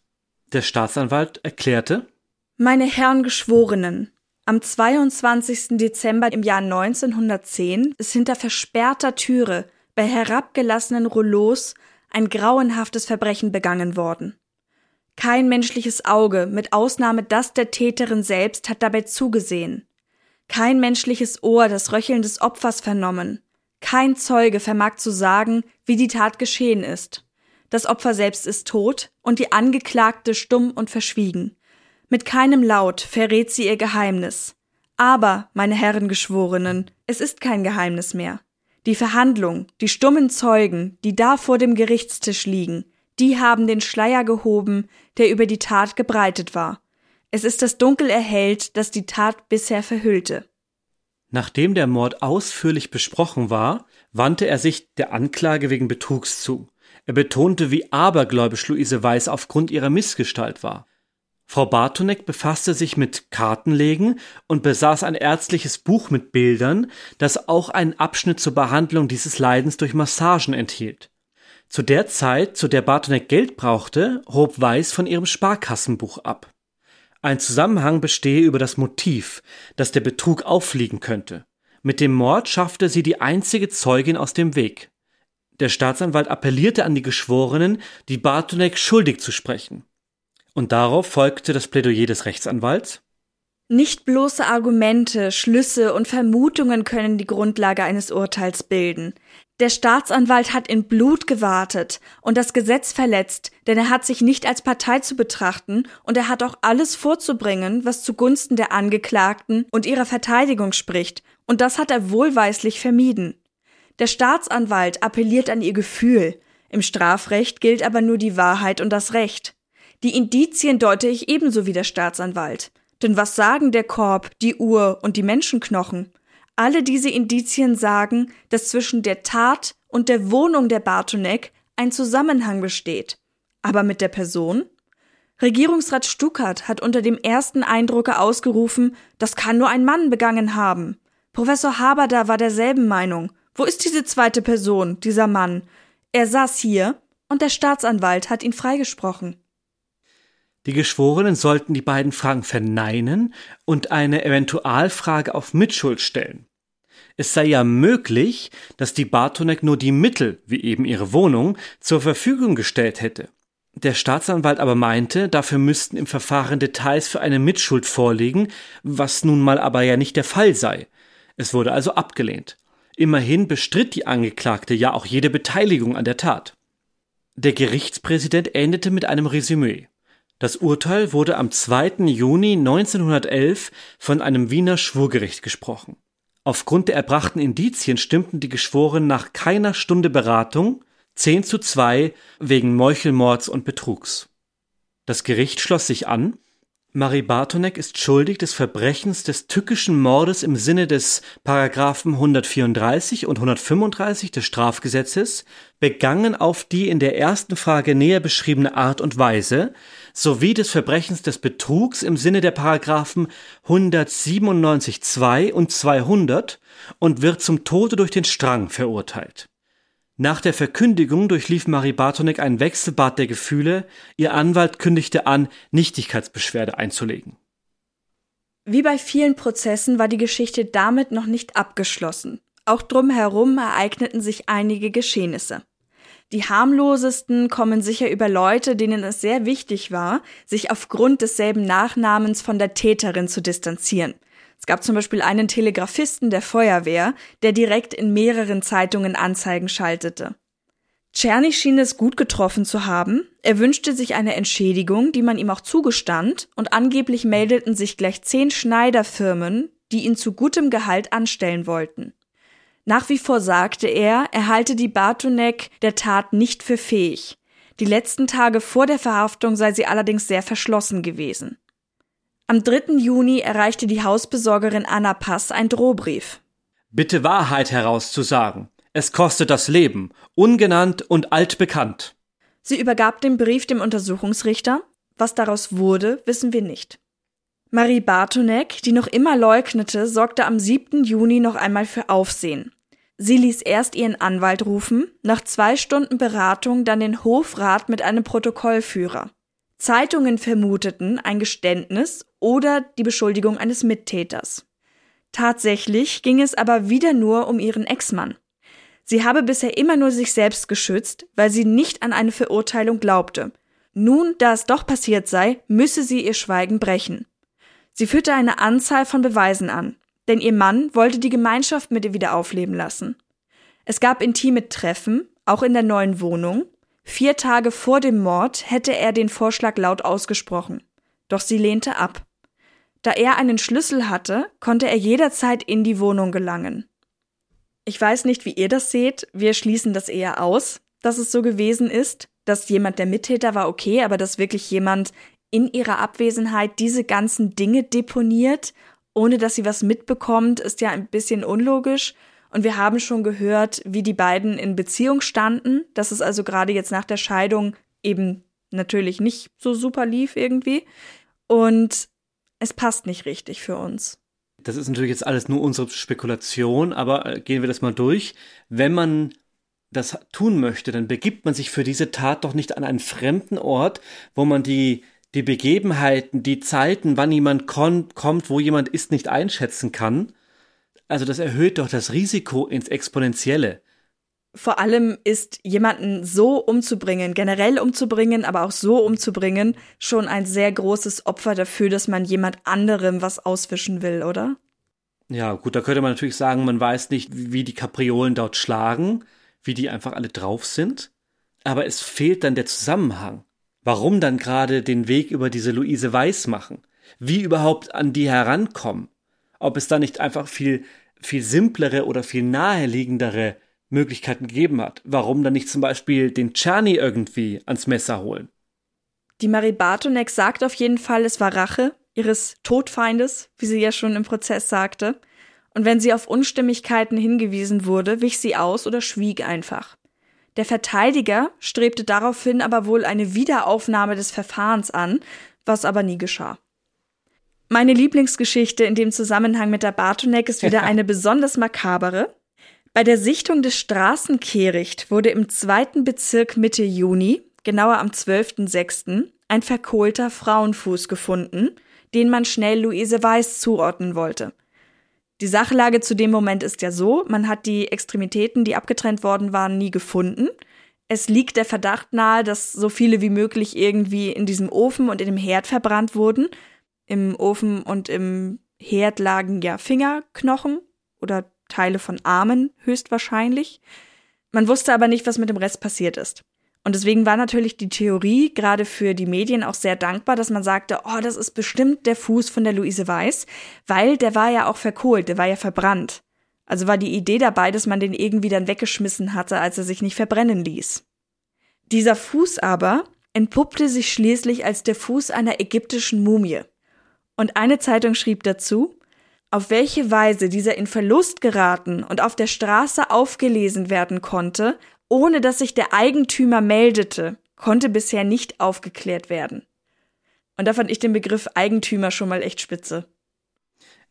Der Staatsanwalt erklärte Meine Herren Geschworenen, am 22. Dezember im Jahr 1910 ist hinter versperrter Türe bei herabgelassenen Rouleaus ein grauenhaftes Verbrechen begangen worden. Kein menschliches Auge, mit Ausnahme das der Täterin selbst, hat dabei zugesehen. Kein menschliches Ohr das Röcheln des Opfers vernommen. Kein Zeuge vermag zu sagen, wie die Tat geschehen ist. Das Opfer selbst ist tot und die Angeklagte stumm und verschwiegen. Mit keinem Laut verrät sie ihr Geheimnis. Aber, meine Herren Geschworenen, es ist kein Geheimnis mehr. Die Verhandlung, die stummen Zeugen, die da vor dem Gerichtstisch liegen, die haben den Schleier gehoben, der über die Tat gebreitet war. Es ist das Dunkel erhellt, das die Tat bisher verhüllte. Nachdem der Mord ausführlich besprochen war, wandte er sich der Anklage wegen Betrugs zu. Er betonte, wie abergläubisch Luise Weiß aufgrund ihrer Missgestalt war. Frau Bartonek befasste sich mit Kartenlegen und besaß ein ärztliches Buch mit Bildern, das auch einen Abschnitt zur Behandlung dieses Leidens durch Massagen enthielt. Zu der Zeit, zu der Bartonek Geld brauchte, hob Weiß von ihrem Sparkassenbuch ab. Ein Zusammenhang bestehe über das Motiv, das der Betrug auffliegen könnte. Mit dem Mord schaffte sie die einzige Zeugin aus dem Weg. Der Staatsanwalt appellierte an die Geschworenen, die Bartonek schuldig zu sprechen. Und darauf folgte das Plädoyer des Rechtsanwalts. Nicht bloße Argumente, Schlüsse und Vermutungen können die Grundlage eines Urteils bilden. Der Staatsanwalt hat in Blut gewartet und das Gesetz verletzt, denn er hat sich nicht als Partei zu betrachten und er hat auch alles vorzubringen, was zugunsten der Angeklagten und ihrer Verteidigung spricht, und das hat er wohlweislich vermieden. Der Staatsanwalt appelliert an ihr Gefühl, im Strafrecht gilt aber nur die Wahrheit und das Recht. Die Indizien deute ich ebenso wie der Staatsanwalt. Denn was sagen der Korb, die Uhr und die Menschenknochen? Alle diese Indizien sagen, dass zwischen der Tat und der Wohnung der Bartonek ein Zusammenhang besteht. Aber mit der Person? Regierungsrat Stuckert hat unter dem ersten Eindrucke ausgerufen, das kann nur ein Mann begangen haben. Professor Haberda war derselben Meinung. Wo ist diese zweite Person, dieser Mann? Er saß hier und der Staatsanwalt hat ihn freigesprochen. Die Geschworenen sollten die beiden Fragen verneinen und eine Eventualfrage auf Mitschuld stellen. Es sei ja möglich, dass die Bartonek nur die Mittel, wie eben ihre Wohnung, zur Verfügung gestellt hätte. Der Staatsanwalt aber meinte, dafür müssten im Verfahren Details für eine Mitschuld vorliegen, was nun mal aber ja nicht der Fall sei. Es wurde also abgelehnt. Immerhin bestritt die Angeklagte ja auch jede Beteiligung an der Tat. Der Gerichtspräsident endete mit einem Resümee. Das Urteil wurde am 2. Juni 1911 von einem Wiener Schwurgericht gesprochen. Aufgrund der erbrachten Indizien stimmten die Geschworenen nach keiner Stunde Beratung 10 zu 2 wegen Meuchelmords und Betrugs. Das Gericht schloss sich an, Marie Bartonek ist schuldig des Verbrechens des tückischen Mordes im Sinne des Paragraphen 134 und 135 des Strafgesetzes, begangen auf die in der ersten Frage näher beschriebene Art und Weise, sowie des Verbrechens des Betrugs im Sinne der Paragraphen 197 2 und 200 und wird zum Tode durch den Strang verurteilt nach der Verkündigung durchlief Marie Bartonek ein Wechselbad der Gefühle, ihr Anwalt kündigte an, Nichtigkeitsbeschwerde einzulegen. Wie bei vielen Prozessen war die Geschichte damit noch nicht abgeschlossen. Auch drumherum ereigneten sich einige Geschehnisse. Die harmlosesten kommen sicher über Leute, denen es sehr wichtig war, sich aufgrund desselben Nachnamens von der Täterin zu distanzieren. Es gab zum Beispiel einen Telegrafisten der Feuerwehr, der direkt in mehreren Zeitungen Anzeigen schaltete. Czerny schien es gut getroffen zu haben. Er wünschte sich eine Entschädigung, die man ihm auch zugestand, und angeblich meldeten sich gleich zehn Schneiderfirmen, die ihn zu gutem Gehalt anstellen wollten. Nach wie vor sagte er, er halte die Bartonek der Tat nicht für fähig. Die letzten Tage vor der Verhaftung sei sie allerdings sehr verschlossen gewesen. Am 3. Juni erreichte die Hausbesorgerin Anna Pass ein Drohbrief. Bitte Wahrheit herauszusagen. Es kostet das Leben, ungenannt und altbekannt. Sie übergab den Brief dem Untersuchungsrichter. Was daraus wurde, wissen wir nicht. Marie Bartonek, die noch immer leugnete, sorgte am 7. Juni noch einmal für Aufsehen. Sie ließ erst ihren Anwalt rufen, nach zwei Stunden Beratung dann den Hofrat mit einem Protokollführer. Zeitungen vermuteten ein Geständnis oder die Beschuldigung eines Mittäters. Tatsächlich ging es aber wieder nur um ihren Ex-Mann. Sie habe bisher immer nur sich selbst geschützt, weil sie nicht an eine Verurteilung glaubte. Nun, da es doch passiert sei, müsse sie ihr Schweigen brechen. Sie führte eine Anzahl von Beweisen an, denn ihr Mann wollte die Gemeinschaft mit ihr wieder aufleben lassen. Es gab intime Treffen, auch in der neuen Wohnung, Vier Tage vor dem Mord hätte er den Vorschlag laut ausgesprochen. Doch sie lehnte ab. Da er einen Schlüssel hatte, konnte er jederzeit in die Wohnung gelangen. Ich weiß nicht, wie ihr das seht, wir schließen das eher aus, dass es so gewesen ist, dass jemand der Mittäter war okay, aber dass wirklich jemand in ihrer Abwesenheit diese ganzen Dinge deponiert, ohne dass sie was mitbekommt, ist ja ein bisschen unlogisch. Und wir haben schon gehört, wie die beiden in Beziehung standen, dass es also gerade jetzt nach der Scheidung eben natürlich nicht so super lief irgendwie. Und es passt nicht richtig für uns. Das ist natürlich jetzt alles nur unsere Spekulation, aber äh, gehen wir das mal durch. Wenn man das tun möchte, dann begibt man sich für diese Tat doch nicht an einen fremden Ort, wo man die, die Begebenheiten, die Zeiten, wann jemand kommt, wo jemand ist, nicht einschätzen kann, also das erhöht doch das Risiko ins Exponentielle. Vor allem ist jemanden so umzubringen, generell umzubringen, aber auch so umzubringen, schon ein sehr großes Opfer dafür, dass man jemand anderem was auswischen will, oder? Ja, gut, da könnte man natürlich sagen, man weiß nicht, wie die Kapriolen dort schlagen, wie die einfach alle drauf sind. Aber es fehlt dann der Zusammenhang. Warum dann gerade den Weg über diese Luise Weiß machen? Wie überhaupt an die herankommen? ob es da nicht einfach viel, viel simplere oder viel naheliegendere Möglichkeiten gegeben hat. Warum dann nicht zum Beispiel den Czerny irgendwie ans Messer holen? Die Marie Bartonek sagt auf jeden Fall, es war Rache ihres Todfeindes, wie sie ja schon im Prozess sagte. Und wenn sie auf Unstimmigkeiten hingewiesen wurde, wich sie aus oder schwieg einfach. Der Verteidiger strebte daraufhin aber wohl eine Wiederaufnahme des Verfahrens an, was aber nie geschah. Meine Lieblingsgeschichte in dem Zusammenhang mit der Bartonek ist wieder eine besonders makabere. Bei der Sichtung des Straßenkehricht wurde im zweiten Bezirk Mitte Juni, genauer am 12.06., ein verkohlter Frauenfuß gefunden, den man schnell Luise Weiß zuordnen wollte. Die Sachlage zu dem Moment ist ja so, man hat die Extremitäten, die abgetrennt worden waren, nie gefunden. Es liegt der Verdacht nahe, dass so viele wie möglich irgendwie in diesem Ofen und in dem Herd verbrannt wurden. Im Ofen und im Herd lagen ja Fingerknochen oder Teile von Armen höchstwahrscheinlich. Man wusste aber nicht, was mit dem Rest passiert ist. Und deswegen war natürlich die Theorie gerade für die Medien auch sehr dankbar, dass man sagte, oh, das ist bestimmt der Fuß von der Luise Weiß, weil der war ja auch verkohlt, der war ja verbrannt. Also war die Idee dabei, dass man den irgendwie dann weggeschmissen hatte, als er sich nicht verbrennen ließ. Dieser Fuß aber entpuppte sich schließlich als der Fuß einer ägyptischen Mumie. Und eine Zeitung schrieb dazu, auf welche Weise dieser in Verlust geraten und auf der Straße aufgelesen werden konnte, ohne dass sich der Eigentümer meldete, konnte bisher nicht aufgeklärt werden. Und da fand ich den Begriff Eigentümer schon mal echt spitze.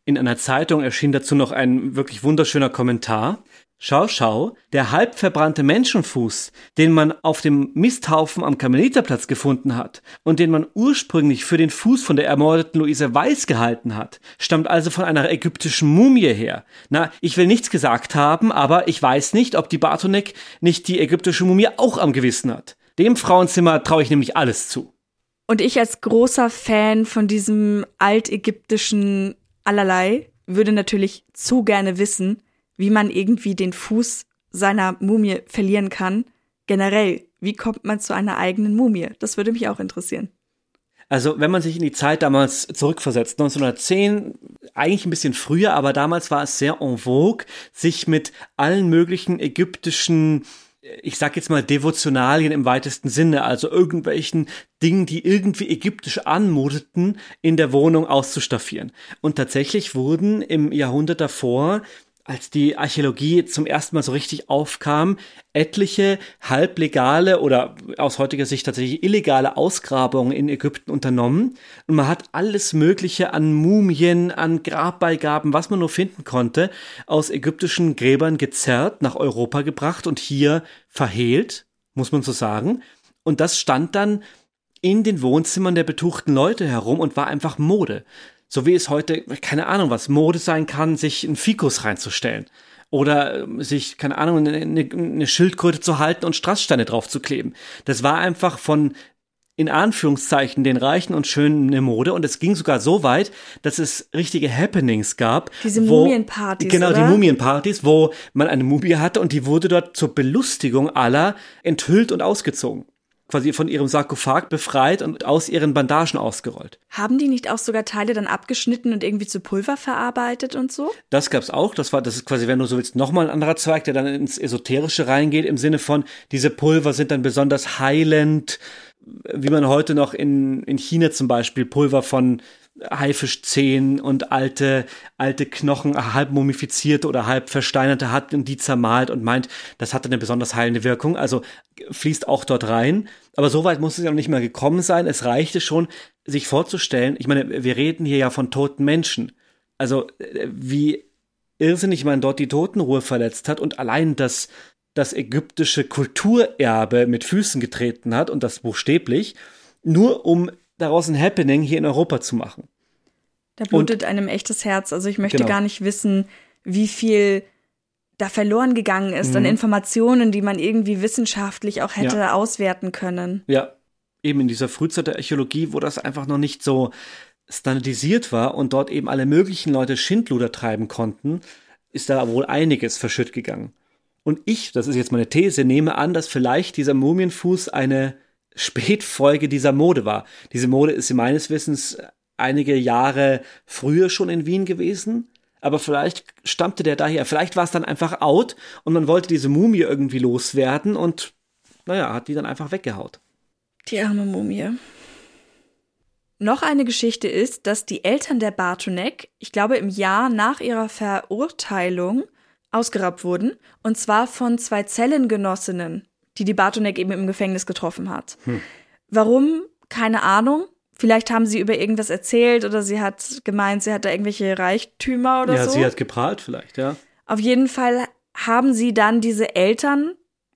In einer Zeitung erschien dazu noch ein wirklich wunderschöner Kommentar. Schau, schau, der halb verbrannte Menschenfuß, den man auf dem Misthaufen am Karmeliterplatz gefunden hat und den man ursprünglich für den Fuß von der ermordeten Luise Weiß gehalten hat, stammt also von einer ägyptischen Mumie her. Na, ich will nichts gesagt haben, aber ich weiß nicht, ob die Bartonek nicht die ägyptische Mumie auch am Gewissen hat. Dem Frauenzimmer traue ich nämlich alles zu. Und ich als großer Fan von diesem altägyptischen Allerlei würde natürlich zu gerne wissen, wie man irgendwie den Fuß seiner Mumie verlieren kann. Generell, wie kommt man zu einer eigenen Mumie? Das würde mich auch interessieren. Also, wenn man sich in die Zeit damals zurückversetzt, 1910, eigentlich ein bisschen früher, aber damals war es sehr en vogue, sich mit allen möglichen ägyptischen ich sag jetzt mal Devotionalien im weitesten Sinne, also irgendwelchen Dingen, die irgendwie ägyptisch anmuteten, in der Wohnung auszustaffieren. Und tatsächlich wurden im Jahrhundert davor als die Archäologie zum ersten Mal so richtig aufkam, etliche halblegale oder aus heutiger Sicht tatsächlich illegale Ausgrabungen in Ägypten unternommen. Und man hat alles Mögliche an Mumien, an Grabbeigaben, was man nur finden konnte, aus ägyptischen Gräbern gezerrt, nach Europa gebracht und hier verhehlt, muss man so sagen. Und das stand dann in den Wohnzimmern der betuchten Leute herum und war einfach Mode. So wie es heute, keine Ahnung, was Mode sein kann, sich einen Fikus reinzustellen. Oder ähm, sich, keine Ahnung, eine, eine Schildkröte zu halten und Strasssteine drauf zu kleben. Das war einfach von in Anführungszeichen den Reichen und Schönen eine Mode und es ging sogar so weit, dass es richtige Happenings gab. Diese Mumienpartys. Genau, oder? die Mumienpartys, wo man eine Mumie hatte und die wurde dort zur Belustigung aller enthüllt und ausgezogen quasi von ihrem Sarkophag befreit und aus ihren Bandagen ausgerollt. Haben die nicht auch sogar Teile dann abgeschnitten und irgendwie zu Pulver verarbeitet und so? Das gab's auch. Das war, das ist quasi, wenn du so willst, nochmal ein anderer Zweig, der dann ins Esoterische reingeht, im Sinne von, diese Pulver sind dann besonders heilend, wie man heute noch in, in China zum Beispiel Pulver von Haifischzehen und alte, alte Knochen, halb mumifizierte oder halb versteinerte hat und die zermalt und meint, das hatte eine besonders heilende Wirkung. Also fließt auch dort rein. Aber so weit muss es ja noch nicht mal gekommen sein. Es reichte schon, sich vorzustellen. Ich meine, wir reden hier ja von toten Menschen. Also, wie irrsinnig man dort die Totenruhe verletzt hat und allein das, das ägyptische Kulturerbe mit Füßen getreten hat und das buchstäblich, nur um daraus ein Happening hier in Europa zu machen. Da blutet und, einem echtes Herz. Also ich möchte genau. gar nicht wissen, wie viel da verloren gegangen ist mhm. an Informationen, die man irgendwie wissenschaftlich auch hätte ja. auswerten können. Ja, eben in dieser Frühzeit der Archäologie, wo das einfach noch nicht so standardisiert war und dort eben alle möglichen Leute Schindluder treiben konnten, ist da wohl einiges verschütt gegangen. Und ich, das ist jetzt meine These, nehme an, dass vielleicht dieser Mumienfuß eine Spätfolge dieser Mode war. Diese Mode ist meines Wissens einige Jahre früher schon in Wien gewesen. Aber vielleicht stammte der daher. Vielleicht war es dann einfach out und man wollte diese Mumie irgendwie loswerden und naja, hat die dann einfach weggehaut. Die arme Mumie. Noch eine Geschichte ist, dass die Eltern der Bartonek, ich glaube im Jahr nach ihrer Verurteilung, ausgeraubt wurden. Und zwar von zwei Zellengenossinnen die die Bartonek eben im Gefängnis getroffen hat. Hm. Warum? Keine Ahnung. Vielleicht haben sie über irgendwas erzählt oder sie hat gemeint, sie hat da irgendwelche Reichtümer oder ja, so. Ja, sie hat geprahlt vielleicht, ja. Auf jeden Fall haben sie dann diese Eltern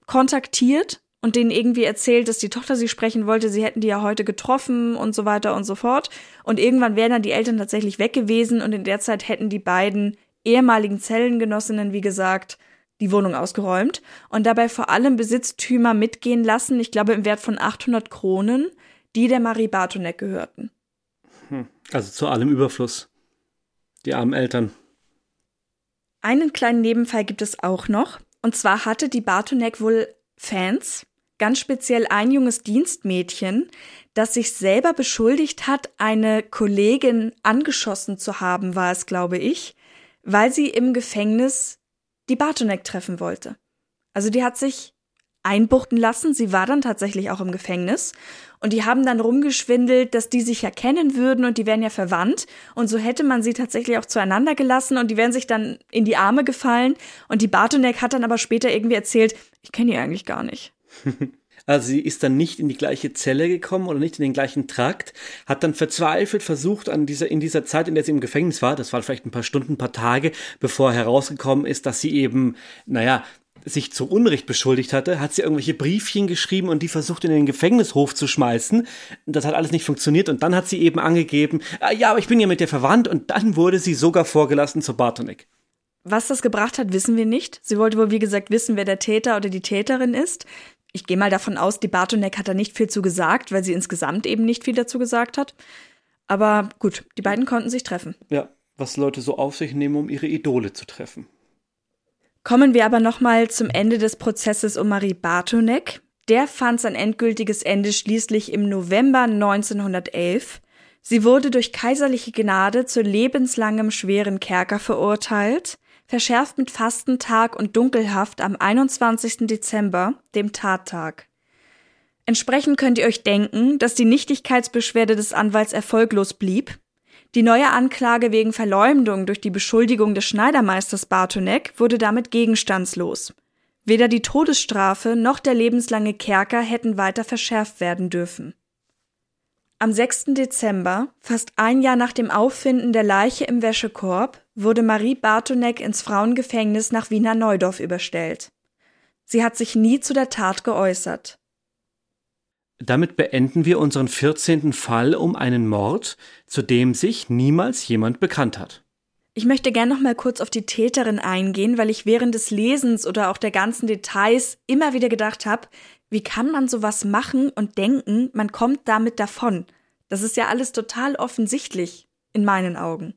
kontaktiert und denen irgendwie erzählt, dass die Tochter sie sprechen wollte, sie hätten die ja heute getroffen und so weiter und so fort. Und irgendwann wären dann die Eltern tatsächlich weg gewesen und in der Zeit hätten die beiden ehemaligen Zellengenossinnen, wie gesagt, die Wohnung ausgeräumt und dabei vor allem Besitztümer mitgehen lassen, ich glaube im Wert von 800 Kronen, die der Marie Bartonek gehörten. Hm. Also zu allem Überfluss. Die armen Eltern. Einen kleinen Nebenfall gibt es auch noch. Und zwar hatte die Bartonek wohl Fans, ganz speziell ein junges Dienstmädchen, das sich selber beschuldigt hat, eine Kollegin angeschossen zu haben, war es, glaube ich, weil sie im Gefängnis die Bartonek treffen wollte. Also die hat sich einbuchten lassen. Sie war dann tatsächlich auch im Gefängnis. Und die haben dann rumgeschwindelt, dass die sich ja kennen würden und die wären ja verwandt. Und so hätte man sie tatsächlich auch zueinander gelassen und die wären sich dann in die Arme gefallen. Und die Bartonek hat dann aber später irgendwie erzählt, ich kenne die eigentlich gar nicht. Also sie ist dann nicht in die gleiche Zelle gekommen oder nicht in den gleichen Trakt, hat dann verzweifelt versucht, an dieser, in dieser Zeit, in der sie im Gefängnis war, das war vielleicht ein paar Stunden, ein paar Tage, bevor herausgekommen ist, dass sie eben, naja, sich zu Unrecht beschuldigt hatte, hat sie irgendwelche Briefchen geschrieben und die versucht in den Gefängnishof zu schmeißen. Das hat alles nicht funktioniert und dann hat sie eben angegeben, ah, ja, aber ich bin ja mit der verwandt und dann wurde sie sogar vorgelassen zu Bartonek. Was das gebracht hat, wissen wir nicht. Sie wollte wohl, wie gesagt, wissen, wer der Täter oder die Täterin ist. Ich gehe mal davon aus, die Bartonek hat da nicht viel zu gesagt, weil sie insgesamt eben nicht viel dazu gesagt hat. Aber gut, die beiden konnten sich treffen. Ja, was Leute so auf sich nehmen, um ihre Idole zu treffen. Kommen wir aber nochmal zum Ende des Prozesses um Marie Bartonek. Der fand sein endgültiges Ende schließlich im November 1911. Sie wurde durch kaiserliche Gnade zu lebenslangem schweren Kerker verurteilt verschärft mit Fastentag und Dunkelhaft am 21. Dezember, dem Tattag. Entsprechend könnt ihr euch denken, dass die Nichtigkeitsbeschwerde des Anwalts erfolglos blieb. Die neue Anklage wegen Verleumdung durch die Beschuldigung des Schneidermeisters Bartonek wurde damit gegenstandslos. Weder die Todesstrafe noch der lebenslange Kerker hätten weiter verschärft werden dürfen. Am 6. Dezember, fast ein Jahr nach dem Auffinden der Leiche im Wäschekorb, wurde Marie Bartonek ins Frauengefängnis nach Wiener Neudorf überstellt. Sie hat sich nie zu der Tat geäußert. Damit beenden wir unseren 14. Fall um einen Mord, zu dem sich niemals jemand bekannt hat. Ich möchte gern noch mal kurz auf die Täterin eingehen, weil ich während des Lesens oder auch der ganzen Details immer wieder gedacht habe, wie kann man sowas machen und denken, man kommt damit davon? Das ist ja alles total offensichtlich, in meinen Augen.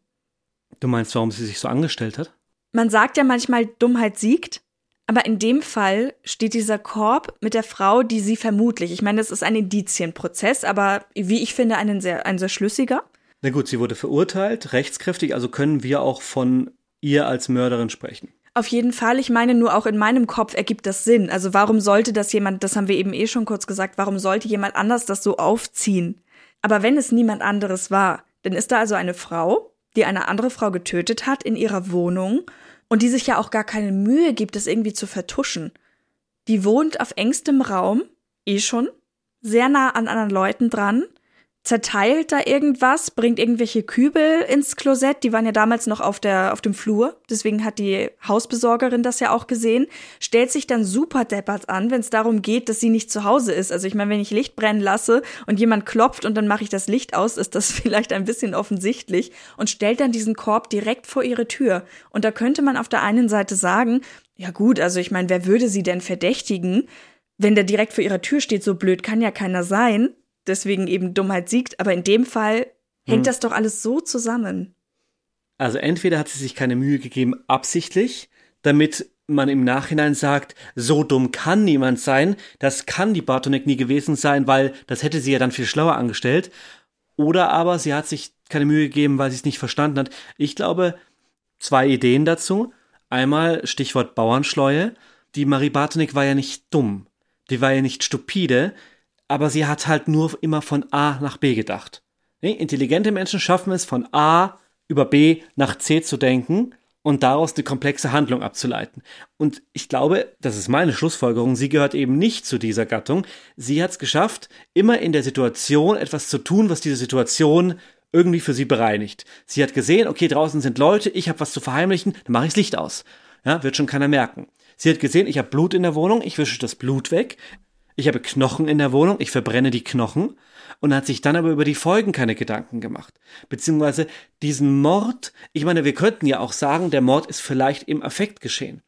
Du meinst, warum sie sich so angestellt hat? Man sagt ja manchmal, Dummheit siegt, aber in dem Fall steht dieser Korb mit der Frau, die sie vermutlich, ich meine, das ist ein Indizienprozess, aber wie ich finde, einen sehr, ein sehr schlüssiger. Na gut, sie wurde verurteilt, rechtskräftig, also können wir auch von ihr als Mörderin sprechen. Auf jeden Fall. Ich meine, nur auch in meinem Kopf ergibt das Sinn. Also warum sollte das jemand, das haben wir eben eh schon kurz gesagt, warum sollte jemand anders das so aufziehen? Aber wenn es niemand anderes war, dann ist da also eine Frau, die eine andere Frau getötet hat in ihrer Wohnung und die sich ja auch gar keine Mühe gibt, das irgendwie zu vertuschen. Die wohnt auf engstem Raum, eh schon, sehr nah an anderen Leuten dran, zerteilt da irgendwas, bringt irgendwelche Kübel ins Klosett. Die waren ja damals noch auf der, auf dem Flur. Deswegen hat die Hausbesorgerin das ja auch gesehen. Stellt sich dann super deppert an, wenn es darum geht, dass sie nicht zu Hause ist. Also ich meine, wenn ich Licht brennen lasse und jemand klopft und dann mache ich das Licht aus, ist das vielleicht ein bisschen offensichtlich und stellt dann diesen Korb direkt vor ihre Tür. Und da könnte man auf der einen Seite sagen, ja gut, also ich meine, wer würde sie denn verdächtigen? Wenn der direkt vor ihrer Tür steht, so blöd kann ja keiner sein deswegen eben Dummheit siegt, aber in dem Fall hängt hm. das doch alles so zusammen. Also entweder hat sie sich keine Mühe gegeben, absichtlich, damit man im Nachhinein sagt, so dumm kann niemand sein, das kann die Bartonek nie gewesen sein, weil das hätte sie ja dann viel schlauer angestellt. Oder aber sie hat sich keine Mühe gegeben, weil sie es nicht verstanden hat. Ich glaube, zwei Ideen dazu. Einmal Stichwort Bauernschleue. Die Marie Bartonek war ja nicht dumm. Die war ja nicht stupide aber sie hat halt nur immer von A nach B gedacht. Intelligente Menschen schaffen es, von A über B nach C zu denken und daraus eine komplexe Handlung abzuleiten. Und ich glaube, das ist meine Schlussfolgerung, sie gehört eben nicht zu dieser Gattung. Sie hat es geschafft, immer in der Situation etwas zu tun, was diese Situation irgendwie für sie bereinigt. Sie hat gesehen, okay, draußen sind Leute, ich habe was zu verheimlichen, dann mache ich das Licht aus. Ja, wird schon keiner merken. Sie hat gesehen, ich habe Blut in der Wohnung, ich wische das Blut weg ich habe Knochen in der Wohnung, ich verbrenne die Knochen und hat sich dann aber über die Folgen keine Gedanken gemacht. Beziehungsweise diesen Mord, ich meine, wir könnten ja auch sagen, der Mord ist vielleicht im Affekt geschehen.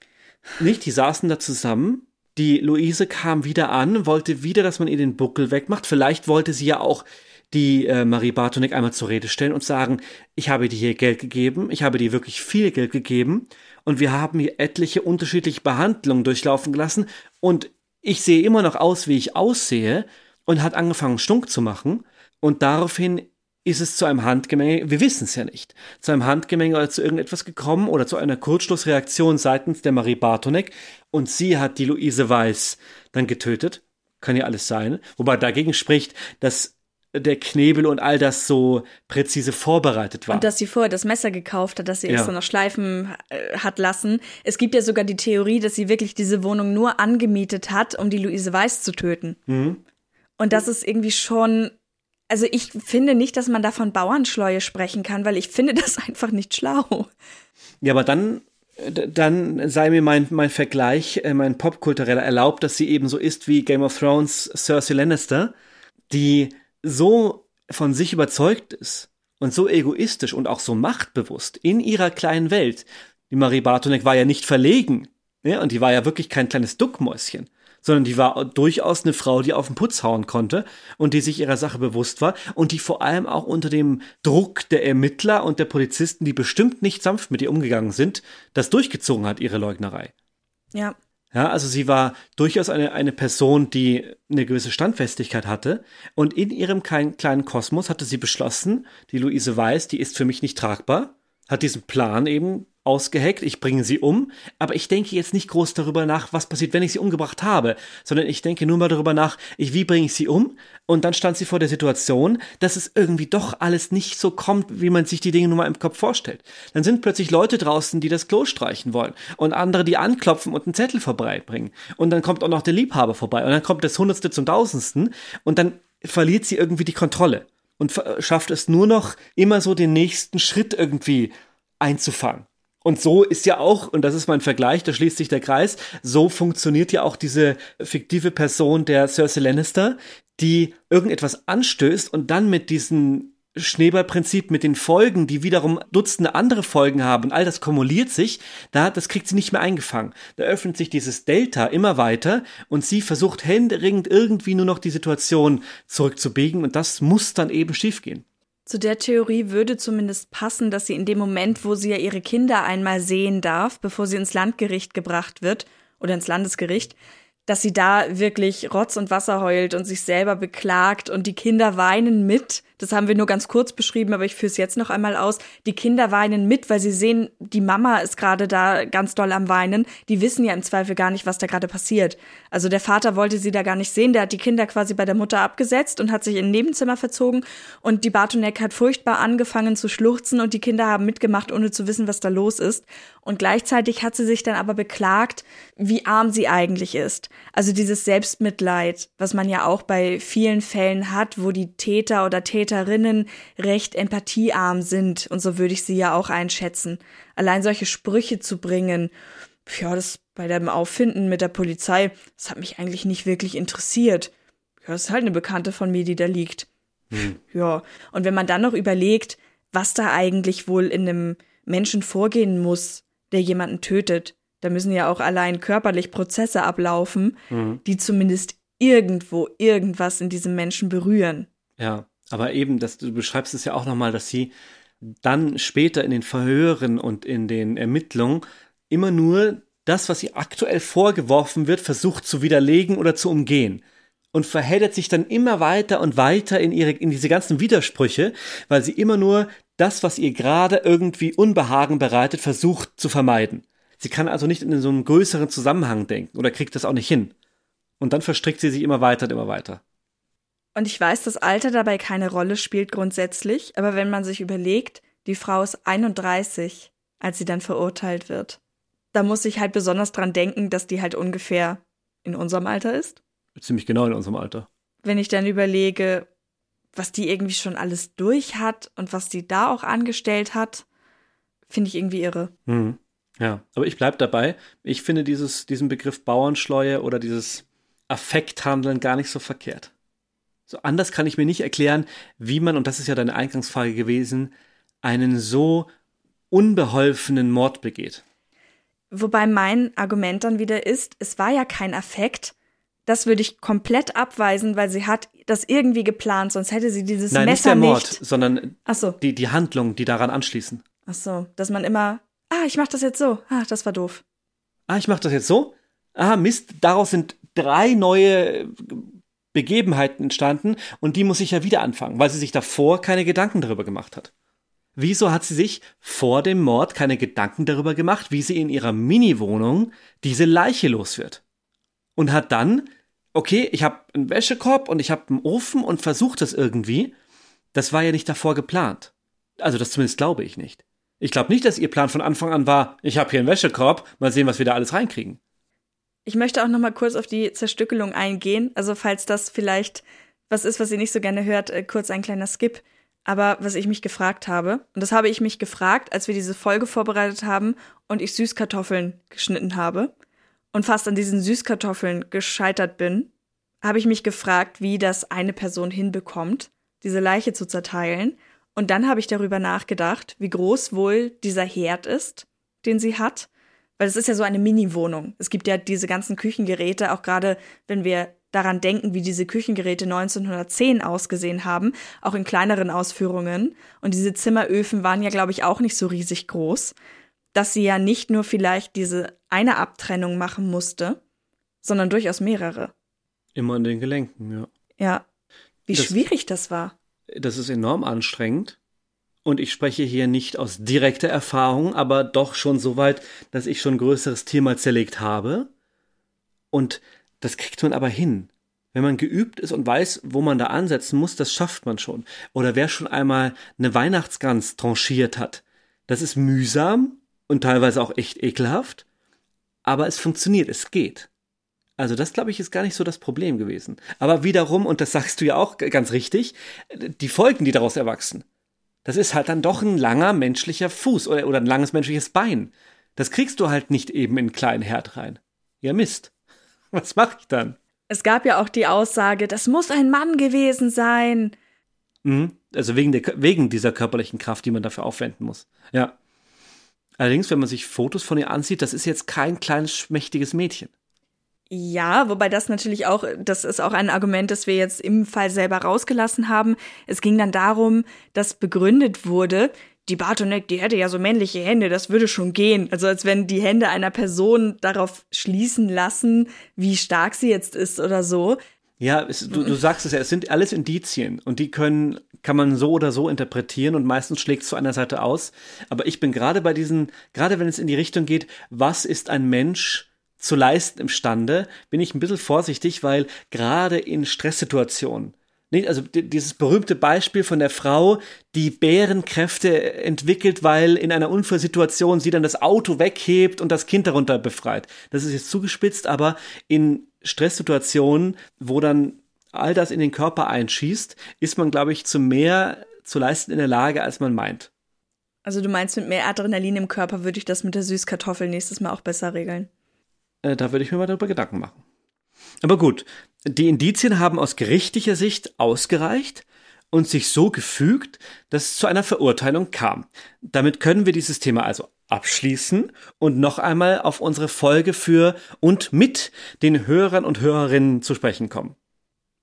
Nicht, die saßen da zusammen. Die Luise kam wieder an, wollte wieder, dass man ihr den Buckel wegmacht. Vielleicht wollte sie ja auch die äh, Marie Bartonek einmal zur Rede stellen und sagen, ich habe dir hier Geld gegeben, ich habe dir wirklich viel Geld gegeben und wir haben hier etliche unterschiedliche Behandlungen durchlaufen gelassen und ich sehe immer noch aus, wie ich aussehe und hat angefangen stunk zu machen und daraufhin ist es zu einem Handgemenge, wir wissen es ja nicht, zu einem Handgemenge oder zu irgendetwas gekommen oder zu einer Kurzschlussreaktion seitens der Marie Bartonek und sie hat die Luise Weiß dann getötet. Kann ja alles sein. Wobei dagegen spricht, dass der Knebel und all das so präzise vorbereitet war. Und dass sie vorher das Messer gekauft hat, dass sie ja. extra noch schleifen äh, hat lassen. Es gibt ja sogar die Theorie, dass sie wirklich diese Wohnung nur angemietet hat, um die Luise Weiß zu töten. Mhm. Und das ist irgendwie schon, also ich finde nicht, dass man da von Bauernschleue sprechen kann, weil ich finde das einfach nicht schlau. Ja, aber dann dann sei mir mein, mein Vergleich, äh, mein popkultureller erlaubt, dass sie eben so ist wie Game of Thrones Cersei Lannister, die so von sich überzeugt ist und so egoistisch und auch so machtbewusst in ihrer kleinen Welt. Die Marie Bartonek war ja nicht verlegen, ja, und die war ja wirklich kein kleines Duckmäuschen, sondern die war durchaus eine Frau, die auf den Putz hauen konnte und die sich ihrer Sache bewusst war und die vor allem auch unter dem Druck der Ermittler und der Polizisten, die bestimmt nicht sanft mit ihr umgegangen sind, das durchgezogen hat, ihre Leugnerei. Ja. Ja, also sie war durchaus eine, eine Person, die eine gewisse Standfestigkeit hatte. Und in ihrem kleinen, kleinen Kosmos hatte sie beschlossen, die Luise Weiß, die ist für mich nicht tragbar, hat diesen Plan eben ausgeheckt, ich bringe sie um, aber ich denke jetzt nicht groß darüber nach, was passiert, wenn ich sie umgebracht habe, sondern ich denke nur mal darüber nach, ich, wie bringe ich sie um? Und dann stand sie vor der Situation, dass es irgendwie doch alles nicht so kommt, wie man sich die Dinge nur mal im Kopf vorstellt. Dann sind plötzlich Leute draußen, die das Klo streichen wollen und andere, die anklopfen und einen Zettel vorbeibringen. Und dann kommt auch noch der Liebhaber vorbei und dann kommt das Hundertste zum Tausendsten und dann verliert sie irgendwie die Kontrolle und schafft es nur noch immer so den nächsten Schritt irgendwie einzufangen. Und so ist ja auch, und das ist mein Vergleich, da schließt sich der Kreis, so funktioniert ja auch diese fiktive Person der Cersei Lannister, die irgendetwas anstößt und dann mit diesen Schneeballprinzip mit den Folgen, die wiederum Dutzende andere Folgen haben und all das kumuliert sich, da, das kriegt sie nicht mehr eingefangen. Da öffnet sich dieses Delta immer weiter und sie versucht händeringend irgendwie nur noch die Situation zurückzubiegen und das muss dann eben schiefgehen. Zu der Theorie würde zumindest passen, dass sie in dem Moment, wo sie ja ihre Kinder einmal sehen darf, bevor sie ins Landgericht gebracht wird oder ins Landesgericht, dass sie da wirklich Rotz und Wasser heult und sich selber beklagt und die Kinder weinen mit. Das haben wir nur ganz kurz beschrieben, aber ich führe es jetzt noch einmal aus. Die Kinder weinen mit, weil sie sehen, die Mama ist gerade da ganz doll am Weinen. Die wissen ja im Zweifel gar nicht, was da gerade passiert. Also der Vater wollte sie da gar nicht sehen. Der hat die Kinder quasi bei der Mutter abgesetzt und hat sich in ein Nebenzimmer verzogen. Und die Bartonek hat furchtbar angefangen zu schluchzen und die Kinder haben mitgemacht, ohne zu wissen, was da los ist. Und gleichzeitig hat sie sich dann aber beklagt, wie arm sie eigentlich ist. Also dieses Selbstmitleid, was man ja auch bei vielen Fällen hat, wo die Täter oder Täter Täterinnen recht empathiearm sind, und so würde ich sie ja auch einschätzen. Allein solche Sprüche zu bringen, ja, das bei dem Auffinden mit der Polizei, das hat mich eigentlich nicht wirklich interessiert. Ja, das ist halt eine Bekannte von mir, die da liegt. Hm. Ja, und wenn man dann noch überlegt, was da eigentlich wohl in einem Menschen vorgehen muss, der jemanden tötet, da müssen ja auch allein körperlich Prozesse ablaufen, mhm. die zumindest irgendwo irgendwas in diesem Menschen berühren. Ja. Aber eben, dass du beschreibst es ja auch nochmal, dass sie dann später in den Verhören und in den Ermittlungen immer nur das, was ihr aktuell vorgeworfen wird, versucht zu widerlegen oder zu umgehen. Und verheddert sich dann immer weiter und weiter in ihre, in diese ganzen Widersprüche, weil sie immer nur das, was ihr gerade irgendwie Unbehagen bereitet, versucht zu vermeiden. Sie kann also nicht in so einem größeren Zusammenhang denken oder kriegt das auch nicht hin. Und dann verstrickt sie sich immer weiter und immer weiter. Und ich weiß, dass Alter dabei keine Rolle spielt grundsätzlich, aber wenn man sich überlegt, die Frau ist 31, als sie dann verurteilt wird, da muss ich halt besonders dran denken, dass die halt ungefähr in unserem Alter ist. Ziemlich genau in unserem Alter. Wenn ich dann überlege, was die irgendwie schon alles durch hat und was die da auch angestellt hat, finde ich irgendwie irre. Mhm. Ja, aber ich bleibe dabei. Ich finde dieses, diesen Begriff Bauernschleue oder dieses Affekthandeln gar nicht so verkehrt. So anders kann ich mir nicht erklären, wie man, und das ist ja deine Eingangsfrage gewesen, einen so unbeholfenen Mord begeht. Wobei mein Argument dann wieder ist, es war ja kein Affekt. Das würde ich komplett abweisen, weil sie hat das irgendwie geplant, sonst hätte sie dieses Nein, Messer nicht der Mord, nicht. sondern so, die, die Handlungen, die daran anschließen. ach so, dass man immer, ah, ich mach das jetzt so. Ah, das war doof. Ah, ich mache das jetzt so. Ah, Mist, daraus sind drei neue Begebenheiten entstanden und die muss ich ja wieder anfangen, weil sie sich davor keine Gedanken darüber gemacht hat. Wieso hat sie sich vor dem Mord keine Gedanken darüber gemacht, wie sie in ihrer Mini-Wohnung diese Leiche los wird? Und hat dann, okay, ich habe einen Wäschekorb und ich habe einen Ofen und versucht das irgendwie. Das war ja nicht davor geplant. Also das zumindest glaube ich nicht. Ich glaube nicht, dass ihr Plan von Anfang an war, ich habe hier einen Wäschekorb, mal sehen, was wir da alles reinkriegen. Ich möchte auch noch mal kurz auf die Zerstückelung eingehen. Also falls das vielleicht was ist, was ihr nicht so gerne hört, äh, kurz ein kleiner Skip. Aber was ich mich gefragt habe, und das habe ich mich gefragt, als wir diese Folge vorbereitet haben und ich Süßkartoffeln geschnitten habe und fast an diesen Süßkartoffeln gescheitert bin, habe ich mich gefragt, wie das eine Person hinbekommt, diese Leiche zu zerteilen. Und dann habe ich darüber nachgedacht, wie groß wohl dieser Herd ist, den sie hat. Weil es ist ja so eine Mini-Wohnung. Es gibt ja diese ganzen Küchengeräte, auch gerade wenn wir daran denken, wie diese Küchengeräte 1910 ausgesehen haben, auch in kleineren Ausführungen. Und diese Zimmeröfen waren ja, glaube ich, auch nicht so riesig groß, dass sie ja nicht nur vielleicht diese eine Abtrennung machen musste, sondern durchaus mehrere. Immer an den Gelenken, ja. Ja. Wie Das- schwierig das war. Das ist enorm anstrengend. Und ich spreche hier nicht aus direkter Erfahrung, aber doch schon so weit, dass ich schon ein größeres Tier mal zerlegt habe. Und das kriegt man aber hin. Wenn man geübt ist und weiß, wo man da ansetzen muss, das schafft man schon. Oder wer schon einmal eine Weihnachtsgans tranchiert hat, das ist mühsam und teilweise auch echt ekelhaft, aber es funktioniert, es geht. Also das, glaube ich, ist gar nicht so das Problem gewesen. Aber wiederum, und das sagst du ja auch ganz richtig, die Folgen, die daraus erwachsen, das ist halt dann doch ein langer menschlicher Fuß oder, oder ein langes menschliches Bein. Das kriegst du halt nicht eben in einen kleinen Herd rein. Ja, Mist. Was mache ich dann? Es gab ja auch die Aussage, das muss ein Mann gewesen sein. Mhm. Also wegen, der, wegen dieser körperlichen Kraft, die man dafür aufwenden muss. Ja. Allerdings, wenn man sich Fotos von ihr ansieht, das ist jetzt kein kleines, schmächtiges Mädchen. Ja, wobei das natürlich auch, das ist auch ein Argument, das wir jetzt im Fall selber rausgelassen haben. Es ging dann darum, dass begründet wurde, die Bartonek, die hätte ja so männliche Hände, das würde schon gehen. Also als wenn die Hände einer Person darauf schließen lassen, wie stark sie jetzt ist oder so. Ja, es, du, du sagst es ja, es sind alles Indizien und die können, kann man so oder so interpretieren und meistens schlägt es zu einer Seite aus. Aber ich bin gerade bei diesen, gerade wenn es in die Richtung geht, was ist ein Mensch zu leisten imstande, bin ich ein bisschen vorsichtig, weil gerade in Stresssituationen, also di- dieses berühmte Beispiel von der Frau, die Bärenkräfte entwickelt, weil in einer Unfallsituation sie dann das Auto weghebt und das Kind darunter befreit. Das ist jetzt zugespitzt, aber in Stresssituationen, wo dann all das in den Körper einschießt, ist man, glaube ich, zu mehr zu leisten in der Lage, als man meint. Also du meinst, mit mehr Adrenalin im Körper würde ich das mit der Süßkartoffel nächstes Mal auch besser regeln. Äh, da würde ich mir mal darüber Gedanken machen. Aber gut, die Indizien haben aus gerichtlicher Sicht ausgereicht und sich so gefügt, dass es zu einer Verurteilung kam. Damit können wir dieses Thema also abschließen und noch einmal auf unsere Folge für und mit den Hörern und Hörerinnen zu sprechen kommen.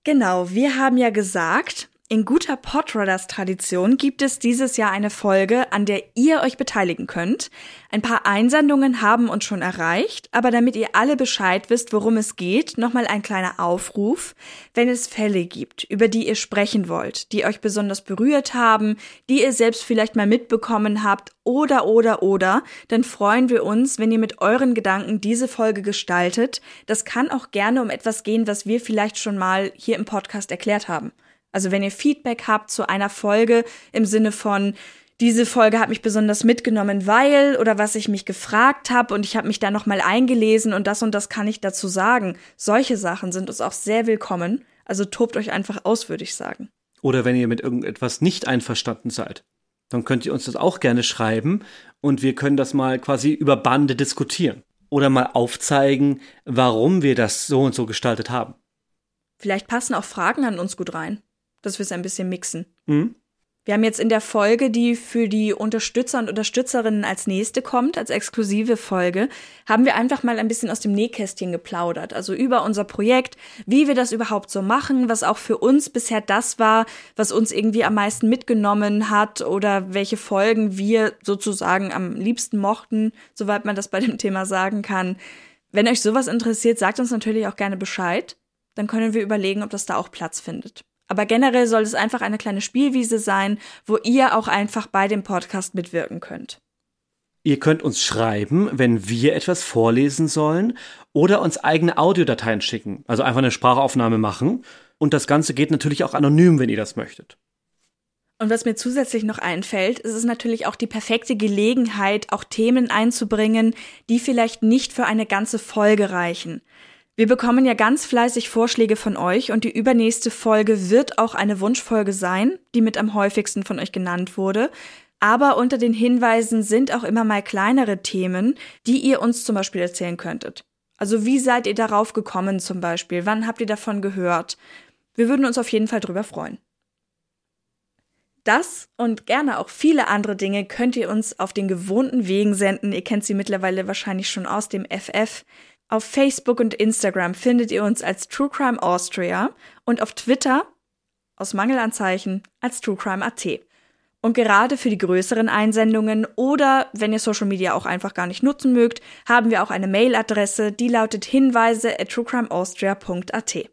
Genau, wir haben ja gesagt, in guter Podrunners-Tradition gibt es dieses Jahr eine Folge, an der ihr euch beteiligen könnt. Ein paar Einsendungen haben uns schon erreicht, aber damit ihr alle Bescheid wisst, worum es geht, nochmal ein kleiner Aufruf. Wenn es Fälle gibt, über die ihr sprechen wollt, die euch besonders berührt haben, die ihr selbst vielleicht mal mitbekommen habt oder, oder, oder, dann freuen wir uns, wenn ihr mit euren Gedanken diese Folge gestaltet. Das kann auch gerne um etwas gehen, was wir vielleicht schon mal hier im Podcast erklärt haben. Also wenn ihr Feedback habt zu einer Folge im Sinne von, diese Folge hat mich besonders mitgenommen, weil oder was ich mich gefragt habe und ich habe mich da nochmal eingelesen und das und das kann ich dazu sagen. Solche Sachen sind uns auch sehr willkommen. Also tobt euch einfach aus, würde ich sagen. Oder wenn ihr mit irgendetwas nicht einverstanden seid, dann könnt ihr uns das auch gerne schreiben und wir können das mal quasi über Bande diskutieren. Oder mal aufzeigen, warum wir das so und so gestaltet haben. Vielleicht passen auch Fragen an uns gut rein, dass wir es ein bisschen mixen. Mhm. Wir haben jetzt in der Folge, die für die Unterstützer und Unterstützerinnen als nächste kommt, als exklusive Folge, haben wir einfach mal ein bisschen aus dem Nähkästchen geplaudert. Also über unser Projekt, wie wir das überhaupt so machen, was auch für uns bisher das war, was uns irgendwie am meisten mitgenommen hat oder welche Folgen wir sozusagen am liebsten mochten, soweit man das bei dem Thema sagen kann. Wenn euch sowas interessiert, sagt uns natürlich auch gerne Bescheid. Dann können wir überlegen, ob das da auch Platz findet. Aber generell soll es einfach eine kleine Spielwiese sein, wo ihr auch einfach bei dem Podcast mitwirken könnt. Ihr könnt uns schreiben, wenn wir etwas vorlesen sollen oder uns eigene Audiodateien schicken, also einfach eine Sprachaufnahme machen. Und das Ganze geht natürlich auch anonym, wenn ihr das möchtet. Und was mir zusätzlich noch einfällt, ist es natürlich auch die perfekte Gelegenheit, auch Themen einzubringen, die vielleicht nicht für eine ganze Folge reichen. Wir bekommen ja ganz fleißig Vorschläge von euch und die übernächste Folge wird auch eine Wunschfolge sein, die mit am häufigsten von euch genannt wurde. Aber unter den Hinweisen sind auch immer mal kleinere Themen, die ihr uns zum Beispiel erzählen könntet. Also wie seid ihr darauf gekommen zum Beispiel? Wann habt ihr davon gehört? Wir würden uns auf jeden Fall drüber freuen. Das und gerne auch viele andere Dinge könnt ihr uns auf den gewohnten Wegen senden. Ihr kennt sie mittlerweile wahrscheinlich schon aus dem FF. Auf Facebook und Instagram findet ihr uns als True Crime Austria und auf Twitter aus Mangelanzeichen als True Crime AT. Und gerade für die größeren Einsendungen oder wenn ihr Social Media auch einfach gar nicht nutzen mögt, haben wir auch eine Mailadresse, die lautet hinweise at truecrimeaustria.at.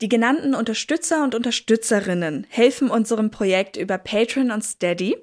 Die genannten Unterstützer und Unterstützerinnen helfen unserem Projekt über Patreon und Steady.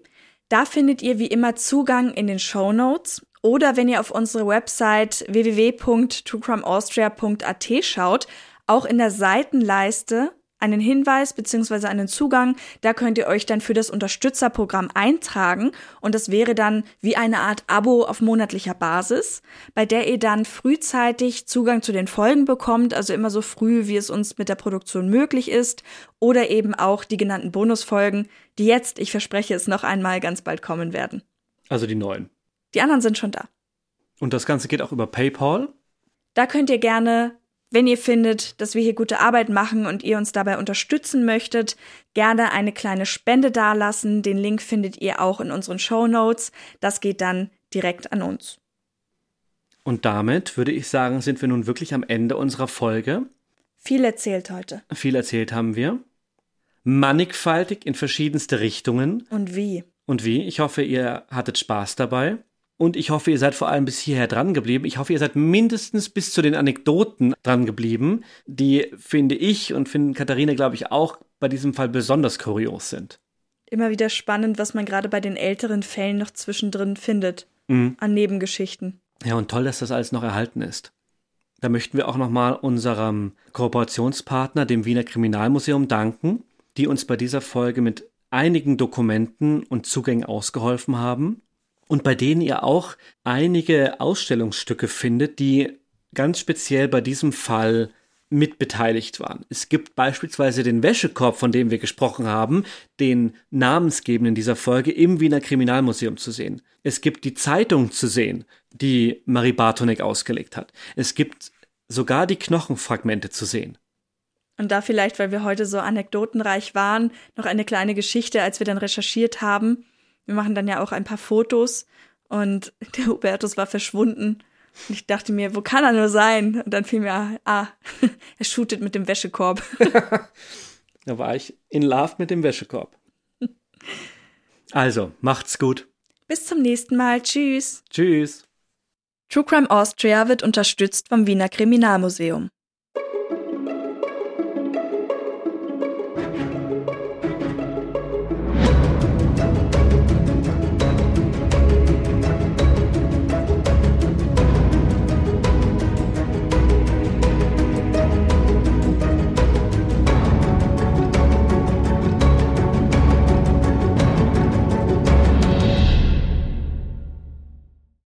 Da findet ihr wie immer Zugang in den Show Notes oder wenn ihr auf unsere Website www.truecrimeaustria.at schaut, auch in der Seitenleiste einen Hinweis bzw. einen Zugang. Da könnt ihr euch dann für das Unterstützerprogramm eintragen und das wäre dann wie eine Art Abo auf monatlicher Basis, bei der ihr dann frühzeitig Zugang zu den Folgen bekommt, also immer so früh, wie es uns mit der Produktion möglich ist oder eben auch die genannten Bonusfolgen, die jetzt, ich verspreche es noch einmal, ganz bald kommen werden. Also die neuen. Die anderen sind schon da. Und das Ganze geht auch über PayPal? Da könnt ihr gerne, wenn ihr findet, dass wir hier gute Arbeit machen und ihr uns dabei unterstützen möchtet, gerne eine kleine Spende dalassen. Den Link findet ihr auch in unseren Show Notes. Das geht dann direkt an uns. Und damit würde ich sagen, sind wir nun wirklich am Ende unserer Folge. Viel erzählt heute. Viel erzählt haben wir. Mannigfaltig in verschiedenste Richtungen. Und wie? Und wie? Ich hoffe, ihr hattet Spaß dabei. Und ich hoffe, ihr seid vor allem bis hierher dran geblieben. Ich hoffe, ihr seid mindestens bis zu den Anekdoten dran geblieben, die finde ich und finden Katharina, glaube ich, auch bei diesem Fall besonders kurios sind. Immer wieder spannend, was man gerade bei den älteren Fällen noch zwischendrin findet mhm. an Nebengeschichten. Ja, und toll, dass das alles noch erhalten ist. Da möchten wir auch nochmal unserem Kooperationspartner, dem Wiener Kriminalmuseum, danken, die uns bei dieser Folge mit einigen Dokumenten und Zugängen ausgeholfen haben und bei denen ihr auch einige Ausstellungsstücke findet, die ganz speziell bei diesem Fall mitbeteiligt waren. Es gibt beispielsweise den Wäschekorb, von dem wir gesprochen haben, den namensgebenden dieser Folge im Wiener Kriminalmuseum zu sehen. Es gibt die Zeitung zu sehen, die Marie Bartonek ausgelegt hat. Es gibt sogar die Knochenfragmente zu sehen. Und da vielleicht, weil wir heute so anekdotenreich waren, noch eine kleine Geschichte, als wir dann recherchiert haben. Wir machen dann ja auch ein paar Fotos und der Hubertus war verschwunden. Und ich dachte mir, wo kann er nur sein? Und dann fiel mir, ah, er shootet mit dem Wäschekorb. da war ich in Love mit dem Wäschekorb. Also, macht's gut. Bis zum nächsten Mal. Tschüss. Tschüss. True Crime Austria wird unterstützt vom Wiener Kriminalmuseum.